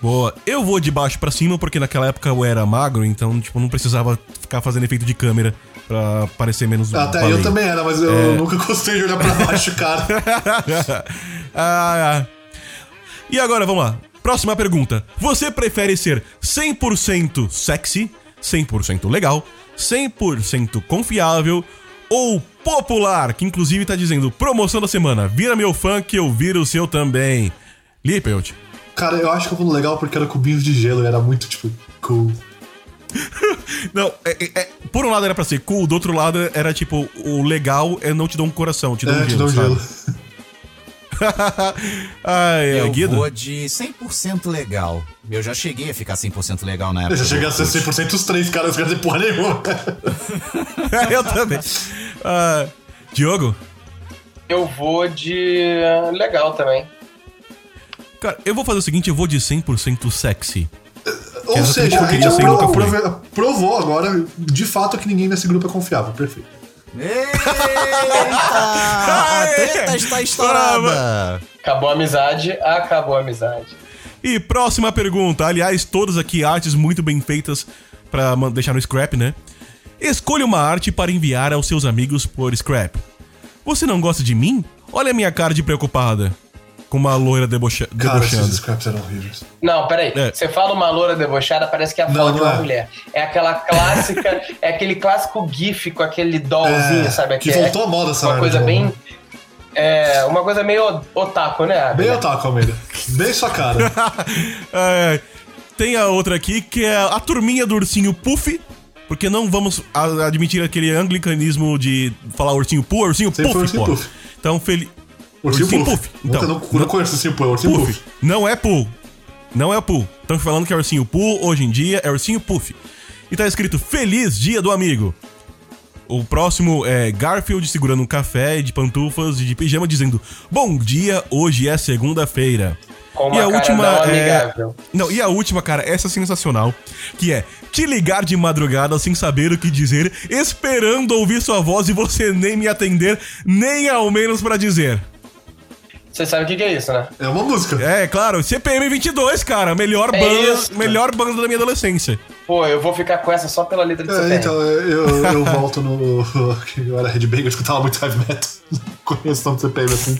Boa. Eu vou de baixo pra cima, porque naquela época eu era magro, então, tipo, não precisava ficar fazendo efeito de câmera pra parecer menos Até baleia. eu também era, mas eu É. nunca gostei de olhar pra baixo, cara. ah, ah. E agora, vamos lá. Próxima pergunta. Você prefere ser 100% sexy, 100% legal, 100% confiável ou popular, que inclusive tá dizendo promoção da semana, vira meu fã que eu viro o seu também. Lippelt. Cara, eu acho que eu vou legal porque era cubinhos de gelo e era muito, tipo, cool. Não, é- é- é- por um lado era pra ser cool, do outro lado era tipo, o legal é não te dar um coração, te dar É, um te gelo, dá um sabe? gelo. Ai, é, eu Guido? vou de 100% legal. Eu já cheguei a ficar 100% legal na época. Eu já cheguei a ser Orkut. 100% os três, cara, eu não quero dizer porra nenhuma. eu também. Ah, Diogo? Eu vou de. Legal também. Cara, eu vou fazer o seguinte, eu vou de 100% sexy. Ou seja, o que eu a gente queria e fui. aprove- provou agora, de fato, que ninguém nesse grupo é confiável. Perfeito. Eita! A treta está estourada! Acabou a amizade, acabou a amizade. E próxima pergunta. Aliás, todas aqui artes muito bem feitas pra man- deixar no scrap, né? Escolha uma arte para enviar aos seus amigos por scrap. Você não gosta de mim? Olha a minha cara de preocupada. Com uma loira debocha Cara, esses scraps eram horríveis. Não, peraí. É. Você fala uma loura debochada, parece que é a foto de uma é. mulher. É aquela clássica, é aquele clássico gif com aquele dollzinho, É, sabe? que Aquele- voltou à moda essa Uma coisa bem. novo. É, uma coisa meio otaku, né? Bem otaku, Almeida. Bem sua cara. É, tem a outra aqui que é a turminha do ursinho Puff. Porque não vamos admitir aquele anglicanismo de falar ursinho Puff, ursinho Sempre Puff, ursinho pô. Puff. Então, feliz. Ursinho Puff. Então, não, não conheço ursinho Puff, é ursinho Puff. Puff. Não é Pooh. Não é Pooh. Estão falando que é ursinho Pooh, hoje em dia é ursinho Puff. E tá escrito Feliz Dia do Amigo. O próximo é Garfield segurando um café de pantufas e de pijama dizendo Bom dia, hoje é segunda-feira. E a cara última não é. amigável. Não, e a última, cara, essa é sensacional. Que é te ligar de madrugada sem saber o que dizer, esperando ouvir sua voz e você nem me atender, nem ao menos pra dizer. Você sabe o que, que é isso, né? É uma música. É, claro, CPM 22, cara, melhor É banda, isso. melhor banda da minha adolescência. Pô, eu vou ficar com essa só pela letra de É, CPM. então, eu, eu volto no. Eu era Headbanger, eu escutava muito heavy metal. Não conheço tanto CPM assim.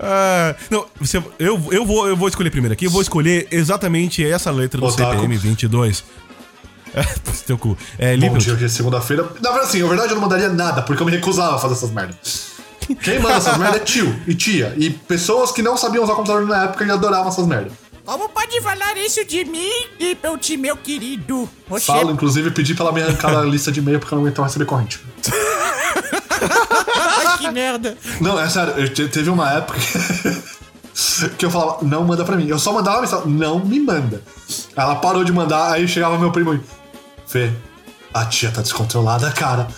Ah, não, você, eu, eu, vou, eu vou escolher primeiro aqui, eu vou escolher exatamente essa letra do Otaku. CPM 22. É, putz, teu cu. É, Bom dia, hoje é segunda-feira. Na verdade, assim, na verdade eu não mandaria nada, porque eu me recusava a fazer essas merdas. Quem manda essas merdas é tio e tia. E pessoas que não sabiam usar computador na época e adoravam essas merdas. Como pode falar isso de mim, Lippelt, meu querido? Você Falo, inclusive, pedi pra ela me arrancar a lista de e-mail porque eu não aguentava receber corrente. Ai, que merda. Não, é sério, eu te- teve uma época que eu falava, não manda pra mim. Eu só mandava mensagem, não me manda. Ela parou de mandar, aí chegava meu primo e. Fê, a tia tá descontrolada, cara.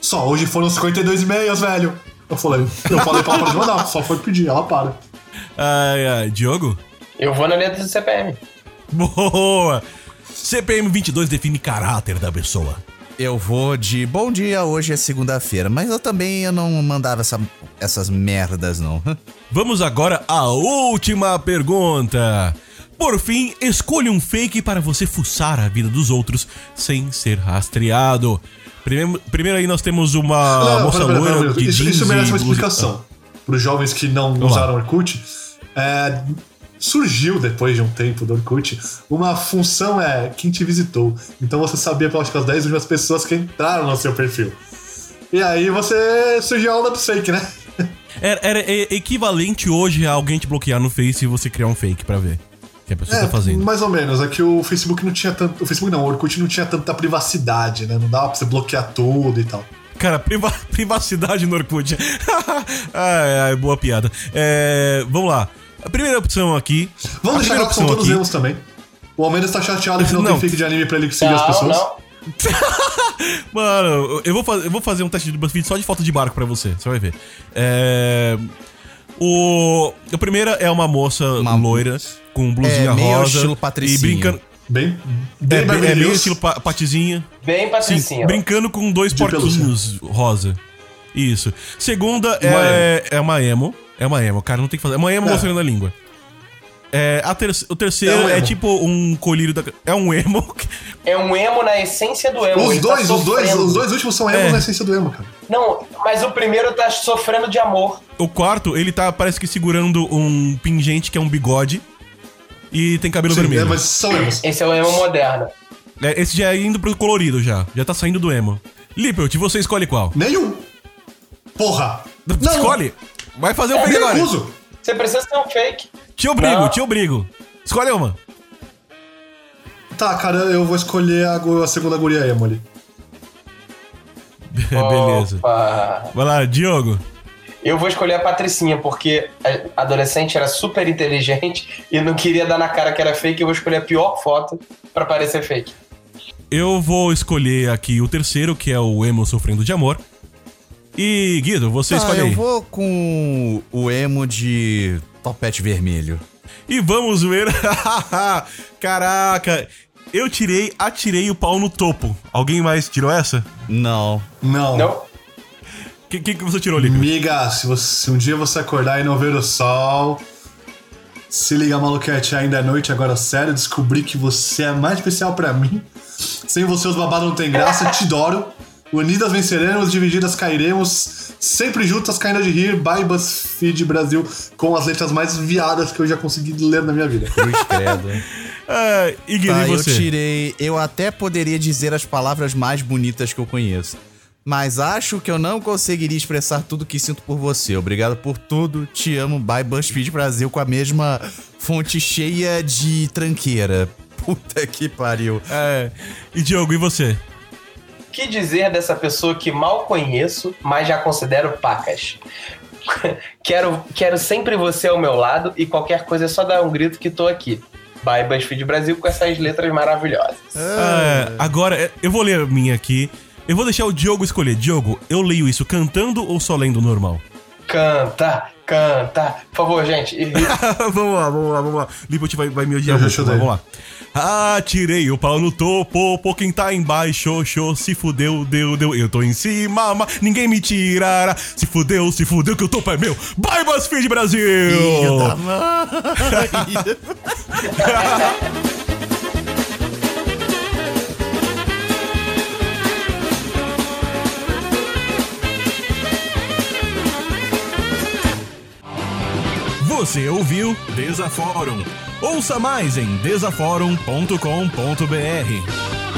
Só hoje foram 52 e-mails, velho. Eu falei, eu falei pra ela parar de mandar, só foi pedir, ela para. ai, ai, Diogo? Eu vou na letra de CPM. Boa! CPM 22 define caráter da pessoa. Eu vou de bom dia, hoje é segunda-feira, mas eu também eu não mandava essa- essas merdas, não. Vamos agora à última pergunta. Por fim, escolha um fake para você fuçar a vida dos outros sem ser rastreado. Primeiro, primeiro aí nós temos uma Não, moça pera, pera, loira pera, de Isso, jeans isso merece uma explicação. Para os jovens que não lá. usaram Orkut, é, surgiu depois de um tempo do Orkut uma função é quem te visitou. Então você sabia pelas que as 10 últimas pessoas que entraram no seu perfil. E aí você surgiu a onda do fake, né? Era, era equivalente hoje a alguém te bloquear no Face e você criar um fake pra ver que a pessoa É, tá fazendo. mais ou menos. É que o Facebook não tinha tanto. O Facebook não, o Orkut não tinha tanta privacidade, né? Não dava pra você bloquear tudo e tal. Cara, priva- privacidade no Orkut. ai, ai, boa piada. É, vamos lá. A primeira opção aqui. Vamos a deixar claro que são todos aqui- também. O Almeida está chateado que não, Não. tem fake de anime pra ele seguir as Não, pessoas. não. Mano, eu vou, fazer, eu vou fazer um teste de BuzzFeed só de foto de barco pra você, você vai ver. É. O. A primeira é uma moça loira com blusinha É, meio rosa. estilo E Patricinha. brincando. Bem, É, bem é, Beverly meio estilo pa- patizinha. Bem Sim, patricinha. brincando com dois porquinhos rosa. Isso. Segunda Uma é, é uma emo. É uma emo, cara, não tem que fazer. É uma emo É. mostrando a língua. É, a ter- o terceiro É um é, tipo um colírio da. É um emo. É um emo na essência do emo. Os tá dois, os dois, os dois últimos são emos É. na essência do emo, cara. Não, mas o primeiro tá sofrendo de amor. O quarto, ele tá, parece que segurando um pingente que é um bigode. E tem cabelo Sim, vermelho. é, mas são emos. Esse é o emo moderno. É, esse já é indo pro colorido já. Já tá saindo do emo. Lippert, você escolhe qual? Nenhum. Porra. Não. Escolhe! Vai fazer o fake agora. recuso. Você precisa ser um fake. Te obrigo, Não. te obrigo. Escolhe uma. Tá, cara, eu vou escolher a, a segunda guria emo ali. Beleza. Opa. Vai lá, Diogo. Eu vou escolher a Patricinha, porque a adolescente era super inteligente e não queria dar na cara que era fake. Eu vou escolher a pior foto pra parecer fake. Eu vou escolher aqui o terceiro, que é o emo sofrendo de amor. E, Guido, você Tá, escolhe eu aí. vou com o emo de topete vermelho. E vamos ver. Caraca, eu tirei, atirei o pau no topo. Alguém mais tirou essa? Não. Não. Não? O que, que, que você tirou, Lippert? Miga, se, você- se um dia você acordar e não ver o sol, se liga, maluquete, ainda é noite, agora sério, descobri que você é mais especial pra mim. Sem você os babados não tem graça, te adoro. Unidas venceremos, divididas cairemos, sempre juntas caindo de rir, by BuzzFeed Brasil, com as letras mais viadas que eu já consegui ler na minha vida. Cruz credo. Ah, e Tá, e eu você? tirei. Eu até poderia dizer as palavras mais bonitas que eu conheço. Mas acho que eu não conseguiria expressar tudo que sinto por você. Obrigado por tudo. Te amo, by BuzzFeed Brasil, com a mesma fonte cheia de tranqueira. Puta que pariu. É, e Diogo, e você? que dizer dessa pessoa que mal conheço, mas já considero pacas? quero, quero sempre você ao meu lado e qualquer coisa é só dar um grito que tô aqui. By BuzzFeed Brasil com essas letras maravilhosas. É, agora, é, eu vou ler a minha aqui. Eu vou deixar o Diogo escolher. Diogo, eu leio isso cantando ou só lendo normal? Canta, canta. Por favor, gente. Vamos lá, vamos lá, vamos lá. Lipot vai, vai me odiar Eu já vamos lá. Ah, tirei o pau no topo, pô, quem tá embaixo, show, se fudeu, deu, deu, eu tô em cima, mas ninguém me tirará. Se fudeu, se fudeu, que o topo é meu. Bye, BuzzFeed Brasil! Filho da mãe. Você ouviu Desaforum. Ouça mais em desaforum.com.br.